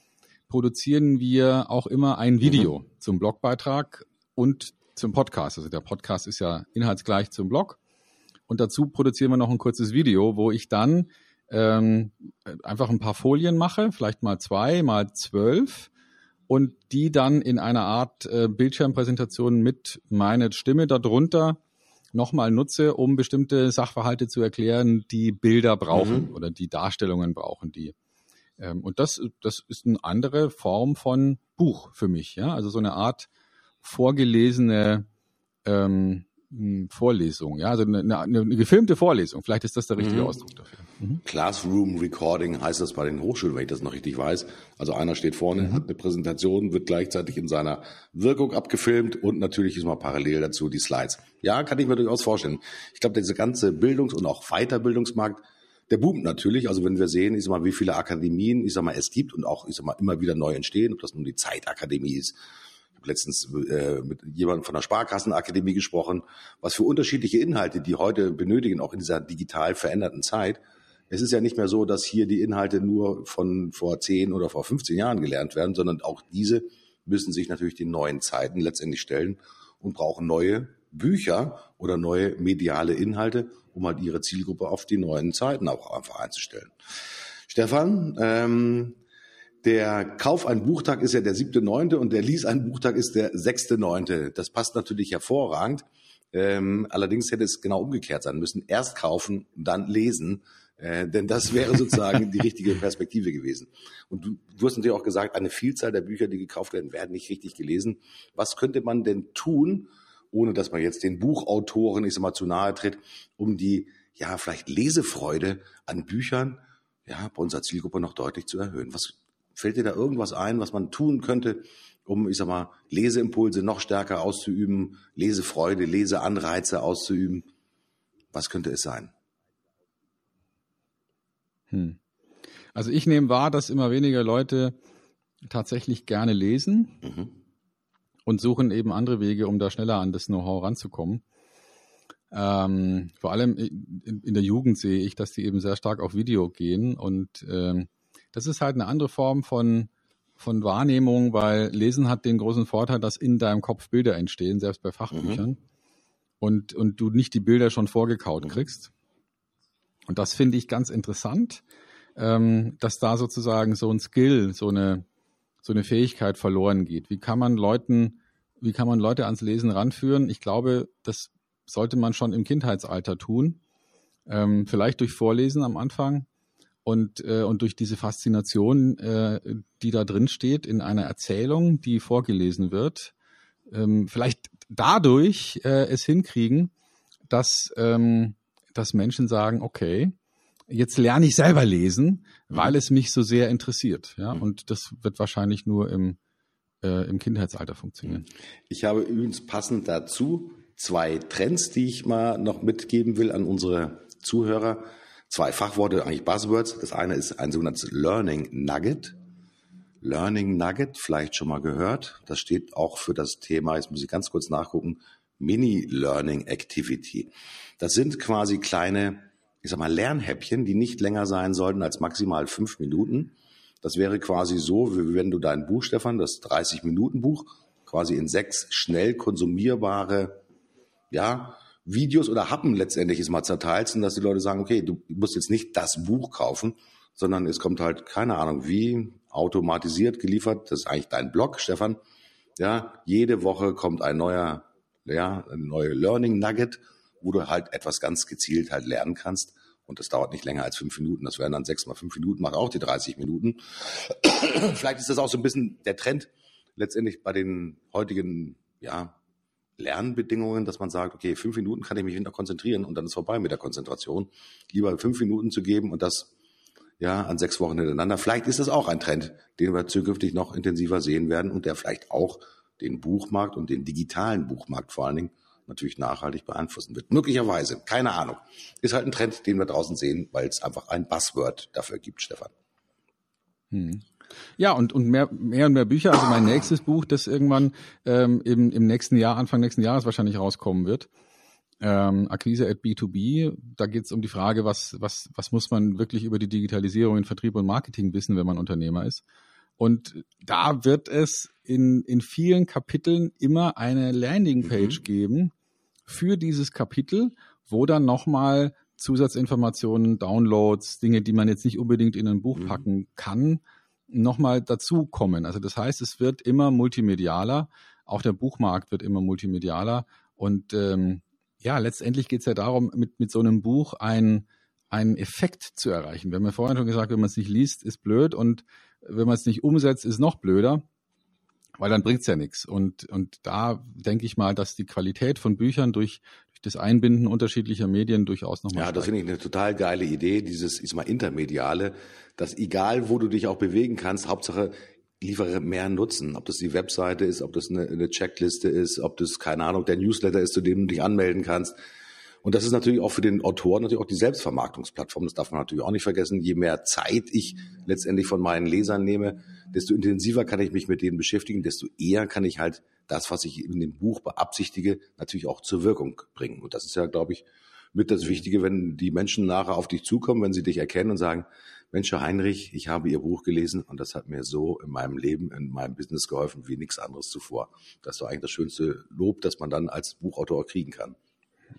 produzieren wir auch immer ein Video mhm. zum Blogbeitrag und zum Podcast. Also der Podcast ist ja inhaltsgleich zum Blog. Und dazu produzieren wir noch ein kurzes Video, wo ich dann ähm, einfach ein paar Folien mache, vielleicht mal zwei, mal zwölf und die dann in einer Art äh, Bildschirmpräsentation mit meiner Stimme darunter nochmal nutze, um bestimmte Sachverhalte zu erklären, die Bilder brauchen mhm. oder die Darstellungen brauchen, die ähm, und das, das ist eine andere Form von Buch für mich, ja, also so eine Art vorgelesene ähm, Vorlesung, ja, also eine, eine, eine, gefilmte Vorlesung. Vielleicht ist das der richtige mhm. Ausdruck dafür. Mhm. Classroom Recording heißt das bei den Hochschulen, wenn ich das noch richtig weiß. Also einer steht vorne, mhm. hat eine Präsentation, wird gleichzeitig in seiner Wirkung abgefilmt und natürlich ist mal parallel dazu die Slides. Ja, kann ich mir durchaus vorstellen. Ich glaube, dieser ganze Bildungs- und auch Weiterbildungsmarkt, der boomt natürlich. Also wenn wir sehen, ich sag mal, wie viele Akademien, ich sag mal, es gibt und auch, ich sag mal, immer wieder neu entstehen, ob das nun die Zeitakademie ist, habe letztens äh, mit jemandem von der Sparkassenakademie gesprochen, was für unterschiedliche Inhalte die heute benötigen, auch in dieser digital veränderten Zeit. Es ist ja nicht mehr so, dass hier die Inhalte nur von vor 10 oder vor 15 Jahren gelernt werden, sondern auch diese müssen sich natürlich den neuen Zeiten letztendlich stellen und brauchen neue Bücher oder neue mediale Inhalte, um halt ihre Zielgruppe auf die neuen Zeiten auch einfach einzustellen. Stefan, ähm, der Kauf ein Buchtag ist ja der siebte, neunte und der Lies ein Buchtag ist der sechste, neunte. Das passt natürlich hervorragend. Ähm, allerdings hätte es genau umgekehrt sein müssen. Erst kaufen, dann lesen. Äh, denn das wäre sozusagen die richtige Perspektive gewesen. Und du, du hast natürlich auch gesagt, eine Vielzahl der Bücher, die gekauft werden, werden nicht richtig gelesen. Was könnte man denn tun, ohne dass man jetzt den Buchautoren, ich sag mal, zu nahe tritt, um die, ja, vielleicht Lesefreude an Büchern, ja, bei unserer Zielgruppe noch deutlich zu erhöhen? Was, Fällt dir da irgendwas ein, was man tun könnte, um, ich sag mal, Leseimpulse noch stärker auszuüben, Lesefreude, Leseanreize auszuüben? Was könnte es sein? Hm. Also ich nehme wahr, dass immer weniger Leute tatsächlich gerne lesen mhm. und suchen eben andere Wege, um da schneller an das Know-how ranzukommen. Ähm, vor allem in, der Jugend sehe ich, dass die eben sehr stark auf Video gehen und ähm, das ist halt eine andere Form von, von Wahrnehmung, weil Lesen hat den großen Vorteil, dass in deinem Kopf Bilder entstehen, selbst bei Fachbüchern. Mhm. Und, und du nicht die Bilder schon vorgekaut mhm. kriegst. Und das finde ich ganz interessant, ähm, dass da sozusagen so ein Skill, so eine, so eine Fähigkeit verloren geht. Wie kann man Leuten, wie kann man Leute ans Lesen ranführen? Ich glaube, das sollte man schon im Kindheitsalter tun. Ähm, vielleicht durch Vorlesen am Anfang, und, äh, und durch diese Faszination, äh, die da drin steht, in einer Erzählung, die vorgelesen wird, ähm, vielleicht dadurch äh, es hinkriegen, dass, ähm, dass Menschen sagen, okay, jetzt lerne ich selber lesen, mhm. weil es mich so sehr interessiert. Ja? Mhm. Und das wird wahrscheinlich nur im, äh, im Kindheitsalter funktionieren. Ich habe übrigens passend dazu zwei Trends, die ich mal noch mitgeben will an unsere Zuhörer zwei Fachworte, eigentlich Buzzwords. Das eine ist ein sogenanntes Learning Nugget. Learning Nugget, vielleicht schon mal gehört. Das steht auch für das Thema, jetzt muss ich ganz kurz nachgucken, Mini Learning Activity. Das sind quasi kleine, ich sag mal, Lernhäppchen, die nicht länger sein sollten als maximal fünf Minuten. Das wäre quasi so, wie wenn du dein Buch, Stefan, das 30-Minuten-Buch, quasi in sechs schnell konsumierbare, ja, Videos oder Happen letztendlich ist mal zerteilt und dass die Leute sagen, okay, du musst jetzt nicht das Buch kaufen, sondern es kommt halt, keine Ahnung, wie automatisiert geliefert. Das ist eigentlich dein Blog, Stefan. Ja, jede Woche kommt ein neuer, ja, ein neuer Learning Nugget, wo du halt etwas ganz gezielt halt lernen kannst. Und das dauert nicht länger als fünf Minuten. Das wären dann sechs mal fünf Minuten, macht auch die 30 Minuten. Vielleicht ist das auch so ein bisschen der Trend letztendlich bei den heutigen, ja, Lernbedingungen, dass man sagt, okay, fünf Minuten kann ich mich hinter konzentrieren und dann ist vorbei mit der Konzentration. Lieber fünf Minuten zu geben und das ja an sechs Wochen hintereinander. Vielleicht ist das auch ein Trend, den wir zukünftig noch intensiver sehen werden und der vielleicht auch den Buchmarkt und den digitalen Buchmarkt vor allen Dingen natürlich nachhaltig beeinflussen wird. Möglicherweise, keine Ahnung. Ist halt ein Trend, den wir draußen sehen, weil es einfach ein Buzzword dafür gibt, Stefan. Hm. Ja, und, und mehr, mehr und mehr Bücher. Also mein nächstes Buch, das irgendwann ähm, im, im nächsten Jahr, Anfang nächsten Jahres wahrscheinlich rauskommen wird. Ähm, Akquise at B2B, da geht es um die Frage, was, was, was muss man wirklich über die Digitalisierung in Vertrieb und Marketing wissen, wenn man Unternehmer ist. Und da wird es in, in vielen Kapiteln immer eine Landingpage mhm. geben für dieses Kapitel, wo dann nochmal Zusatzinformationen, Downloads, Dinge, die man jetzt nicht unbedingt in ein Buch mhm. packen kann, nochmal dazukommen. Also das heißt, es wird immer multimedialer, auch der Buchmarkt wird immer multimedialer und ähm, ja, letztendlich geht es ja darum, mit, mit so einem Buch ein, einen Effekt zu erreichen. Wir haben ja vorhin schon gesagt, wenn man es nicht liest, ist blöd und wenn man es nicht umsetzt, ist noch blöder, weil dann bringt es ja nichts. Und, und da denke ich mal, dass die Qualität von Büchern durch, durch das Einbinden unterschiedlicher Medien durchaus nochmal. Ja, steigt. das finde ich eine total geile Idee, dieses ist mal intermediale, dass egal wo du dich auch bewegen kannst, Hauptsache liefere mehr Nutzen. Ob das die Webseite ist, ob das eine, eine Checkliste ist, ob das, keine Ahnung, der Newsletter ist, zu dem du dich anmelden kannst. Und das ist natürlich auch für den Autor natürlich auch die Selbstvermarktungsplattform. Das darf man natürlich auch nicht vergessen. Je mehr Zeit ich letztendlich von meinen Lesern nehme, desto intensiver kann ich mich mit denen beschäftigen, desto eher kann ich halt das, was ich in dem Buch beabsichtige, natürlich auch zur Wirkung bringen. Und das ist ja, glaube ich, mit das Wichtige, wenn die Menschen nachher auf dich zukommen, wenn sie dich erkennen und sagen, Mensch, Heinrich, ich habe Ihr Buch gelesen und das hat mir so in meinem Leben, in meinem Business geholfen wie nichts anderes zuvor. Das doch eigentlich das schönste Lob, das man dann als Buchautor kriegen kann.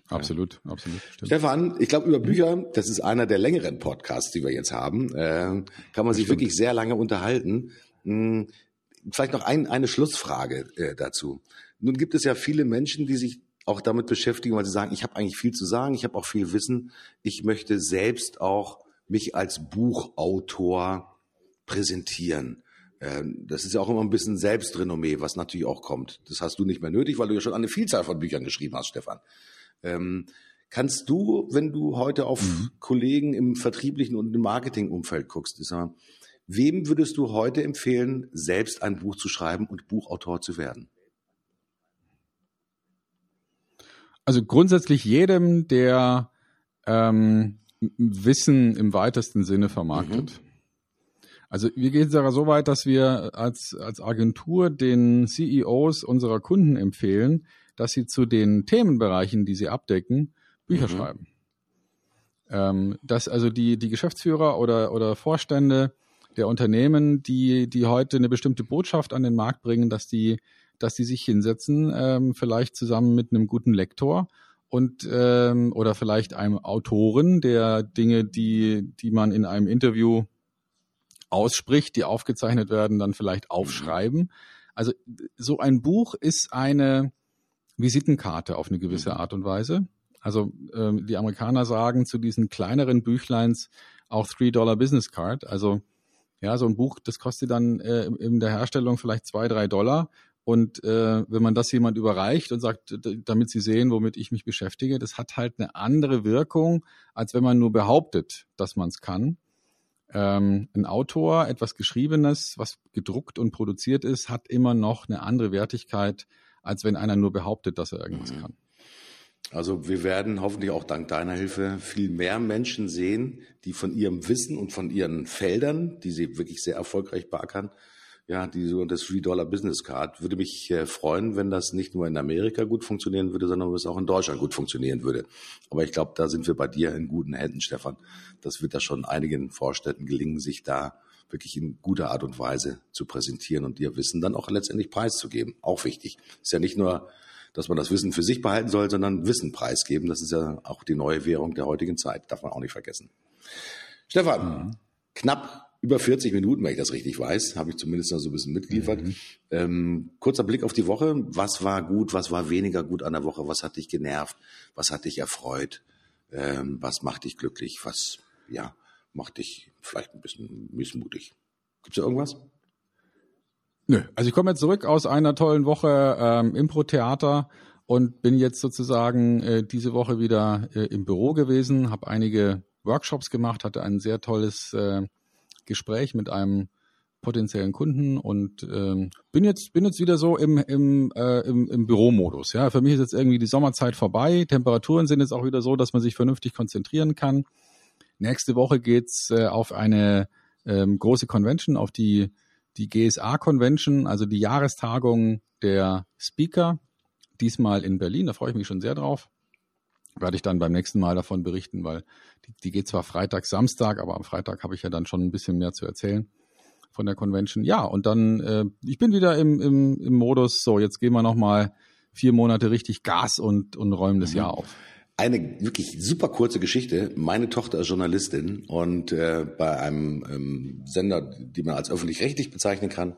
Absolut, ja. absolut. Stimmt. Stefan, ich glaube, über Bücher, das ist einer der längeren Podcasts, die wir jetzt haben, äh, kann man sich stimmt. wirklich sehr lange unterhalten. Hm, vielleicht noch ein, eine Schlussfrage äh, dazu. Nun gibt es ja viele Menschen, die sich auch damit beschäftigen, weil sie sagen, ich habe eigentlich viel zu sagen, ich habe auch viel Wissen, ich möchte selbst auch mich als Buchautor präsentieren. Ähm, das ist ja auch immer ein bisschen Selbstrenommee, was natürlich auch kommt. Das hast du nicht mehr nötig, weil du ja schon eine Vielzahl von Büchern geschrieben hast, Stefan. Ähm, kannst du, wenn du heute auf mhm. Kollegen im vertrieblichen und im Marketingumfeld guckst, ist ja, wem würdest du heute empfehlen, selbst ein Buch zu schreiben und Buchautor zu werden? Also grundsätzlich jedem, der ähm, Wissen im weitesten Sinne vermarktet. Mhm. Also wir gehen sogar so weit, dass wir als, als Agentur den CEOs unserer Kunden empfehlen, dass sie zu den Themenbereichen, die sie abdecken, Bücher mhm. schreiben. Ähm, dass also die, die Geschäftsführer oder, oder Vorstände der Unternehmen, die, die heute eine bestimmte Botschaft an den Markt bringen, dass die, dass die sich hinsetzen, ähm, vielleicht zusammen mit einem guten Lektor und ähm, oder vielleicht einem Autoren, der Dinge, die, die man in einem Interview ausspricht, die aufgezeichnet werden, dann vielleicht mhm. aufschreiben. Also so ein Buch ist eine Visitenkarte auf eine gewisse mhm. Art und Weise. Also ähm, die Amerikaner sagen zu diesen kleineren Büchleins auch Three-Dollar Business Card. Also ja, so ein Buch, das kostet dann äh, in der Herstellung vielleicht zwei, drei Dollar. Und äh, wenn man das jemand überreicht und sagt, damit Sie sehen, womit ich mich beschäftige, das hat halt eine andere Wirkung, als wenn man nur behauptet, dass man es kann. Ähm, ein Autor, etwas Geschriebenes, was gedruckt und produziert ist, hat immer noch eine andere Wertigkeit, als wenn einer nur behauptet, dass er irgendwas mhm. kann. Also wir werden hoffentlich auch dank deiner Hilfe viel mehr Menschen sehen, die von ihrem Wissen und von ihren Feldern, die sie wirklich sehr erfolgreich beackern, ja, die sogenannte Three-Dollar-Business Card. Würde mich äh, freuen, wenn das nicht nur in Amerika gut funktionieren würde, sondern es auch in Deutschland gut funktionieren würde. Aber ich glaube, da sind wir bei dir in guten Händen, Stefan. Das wird da schon einigen Vorstädten gelingen, sich da wirklich in guter Art und Weise zu präsentieren und ihr Wissen dann auch letztendlich preiszugeben. Auch wichtig. Ist ja nicht nur, dass man das Wissen für sich behalten soll, sondern Wissen preisgeben. Das ist ja auch die neue Währung der heutigen Zeit. Darf man auch nicht vergessen. Stefan, mhm. knapp über 40 Minuten, wenn ich das richtig weiß, habe ich zumindest noch so ein bisschen mitgeliefert. Mhm. Ähm, kurzer Blick auf die Woche. Was war gut, was war weniger gut an der Woche? Was hat dich genervt? Was hat dich erfreut? Ähm, was macht dich glücklich? Was, ja, macht dich vielleicht ein bisschen missmutig? Gibt's da irgendwas? Nö, also ich komme jetzt zurück aus einer tollen Woche ähm, Impro-Theater und bin jetzt sozusagen äh, diese Woche wieder äh, im Büro gewesen, habe einige Workshops gemacht, hatte ein sehr tolles äh, Gespräch mit einem potenziellen Kunden und ähm, bin jetzt bin jetzt wieder so im im, äh, im, im Büromodus. Ja, für mich ist jetzt irgendwie die Sommerzeit vorbei. Temperaturen sind jetzt auch wieder so, dass man sich vernünftig konzentrieren kann. Nächste Woche geht's äh, auf eine ähm, große Convention, auf die, die GSA-Convention, also die Jahrestagung der Speaker, diesmal in Berlin. Da freue ich mich schon sehr drauf. Werde ich dann beim nächsten Mal davon berichten, weil die, die geht zwar Freitag, Samstag, aber am Freitag habe ich ja dann schon ein bisschen mehr zu erzählen von der Convention. Ja, und dann, äh, ich bin wieder im, im, im Modus, so, jetzt gehen wir nochmal vier Monate richtig Gas und, und räumen das mhm. Jahr auf. Eine wirklich super kurze Geschichte. Meine Tochter ist Journalistin und äh, bei einem ähm, Sender, die man als öffentlich-rechtlich bezeichnen kann.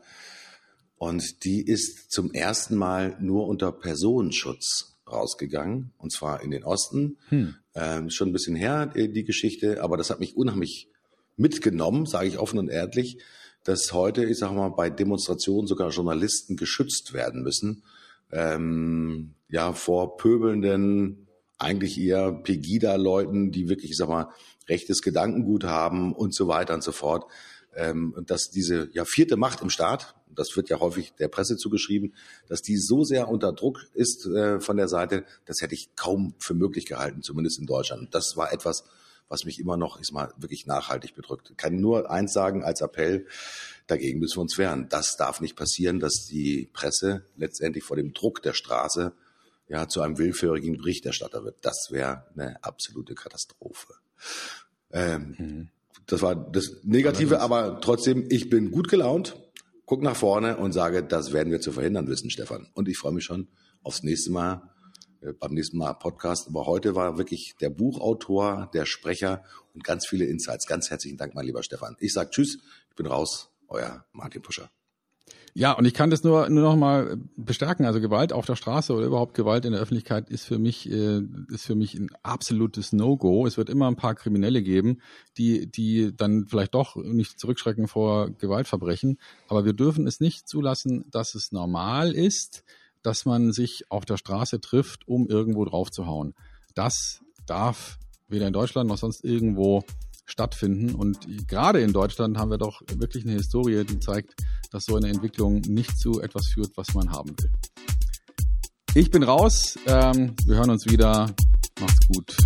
Und die ist zum ersten Mal nur unter Personenschutz rausgegangen, und zwar in den Osten. Hm. Ähm, schon ein bisschen her, die, die Geschichte, aber das hat mich unheimlich mitgenommen, sage ich offen und ehrlich, dass heute, ich sage mal, bei Demonstrationen sogar Journalisten geschützt werden müssen, ähm, ja, vor pöbelnden, eigentlich eher Pegida-Leuten, die wirklich, ich sag mal, rechtes Gedankengut haben und so weiter und so fort. Ähm, dass diese ja, vierte Macht im Staat, das wird ja häufig der Presse zugeschrieben, dass die so sehr unter Druck ist äh, von der Seite, das hätte ich kaum für möglich gehalten, zumindest in Deutschland. Das war etwas, was mich immer noch, ist mal wirklich nachhaltig bedrückt. Ich kann nur eins sagen als Appell, dagegen müssen wir uns wehren. Das darf nicht passieren, dass die Presse letztendlich vor dem Druck der Straße ja zu einem willfährigen Berichterstatter wird. Das wäre eine absolute Katastrophe. Ähm, mhm. Das war das Negative, aber trotzdem, ich bin gut gelaunt, guck nach vorne und sage, das werden wir zu verhindern wissen, Stefan. Und ich freue mich schon aufs nächste Mal äh, beim nächsten Mal Podcast. Aber heute war wirklich der Buchautor, der Sprecher und ganz viele Insights. Ganz herzlichen Dank, mein lieber Stefan. Ich sage Tschüss, ich bin raus, euer Martin Puscher. Ja, und ich kann das nur, nur noch mal bestärken. Also Gewalt auf der Straße oder überhaupt Gewalt in der Öffentlichkeit ist für mich, äh, ist für mich ein absolutes No-Go. Es wird immer ein paar Kriminelle geben, die, die dann vielleicht doch nicht zurückschrecken vor Gewaltverbrechen. Aber wir dürfen es nicht zulassen, dass es normal ist, dass man sich auf der Straße trifft, um irgendwo drauf zu hauen. Das darf weder in Deutschland noch sonst irgendwo stattfinden. Und gerade in Deutschland haben wir doch wirklich eine Historie, die zeigt, dass so eine Entwicklung nicht zu etwas führt, was man haben will. Ich bin raus. Ähm, wir hören uns wieder. Macht's gut.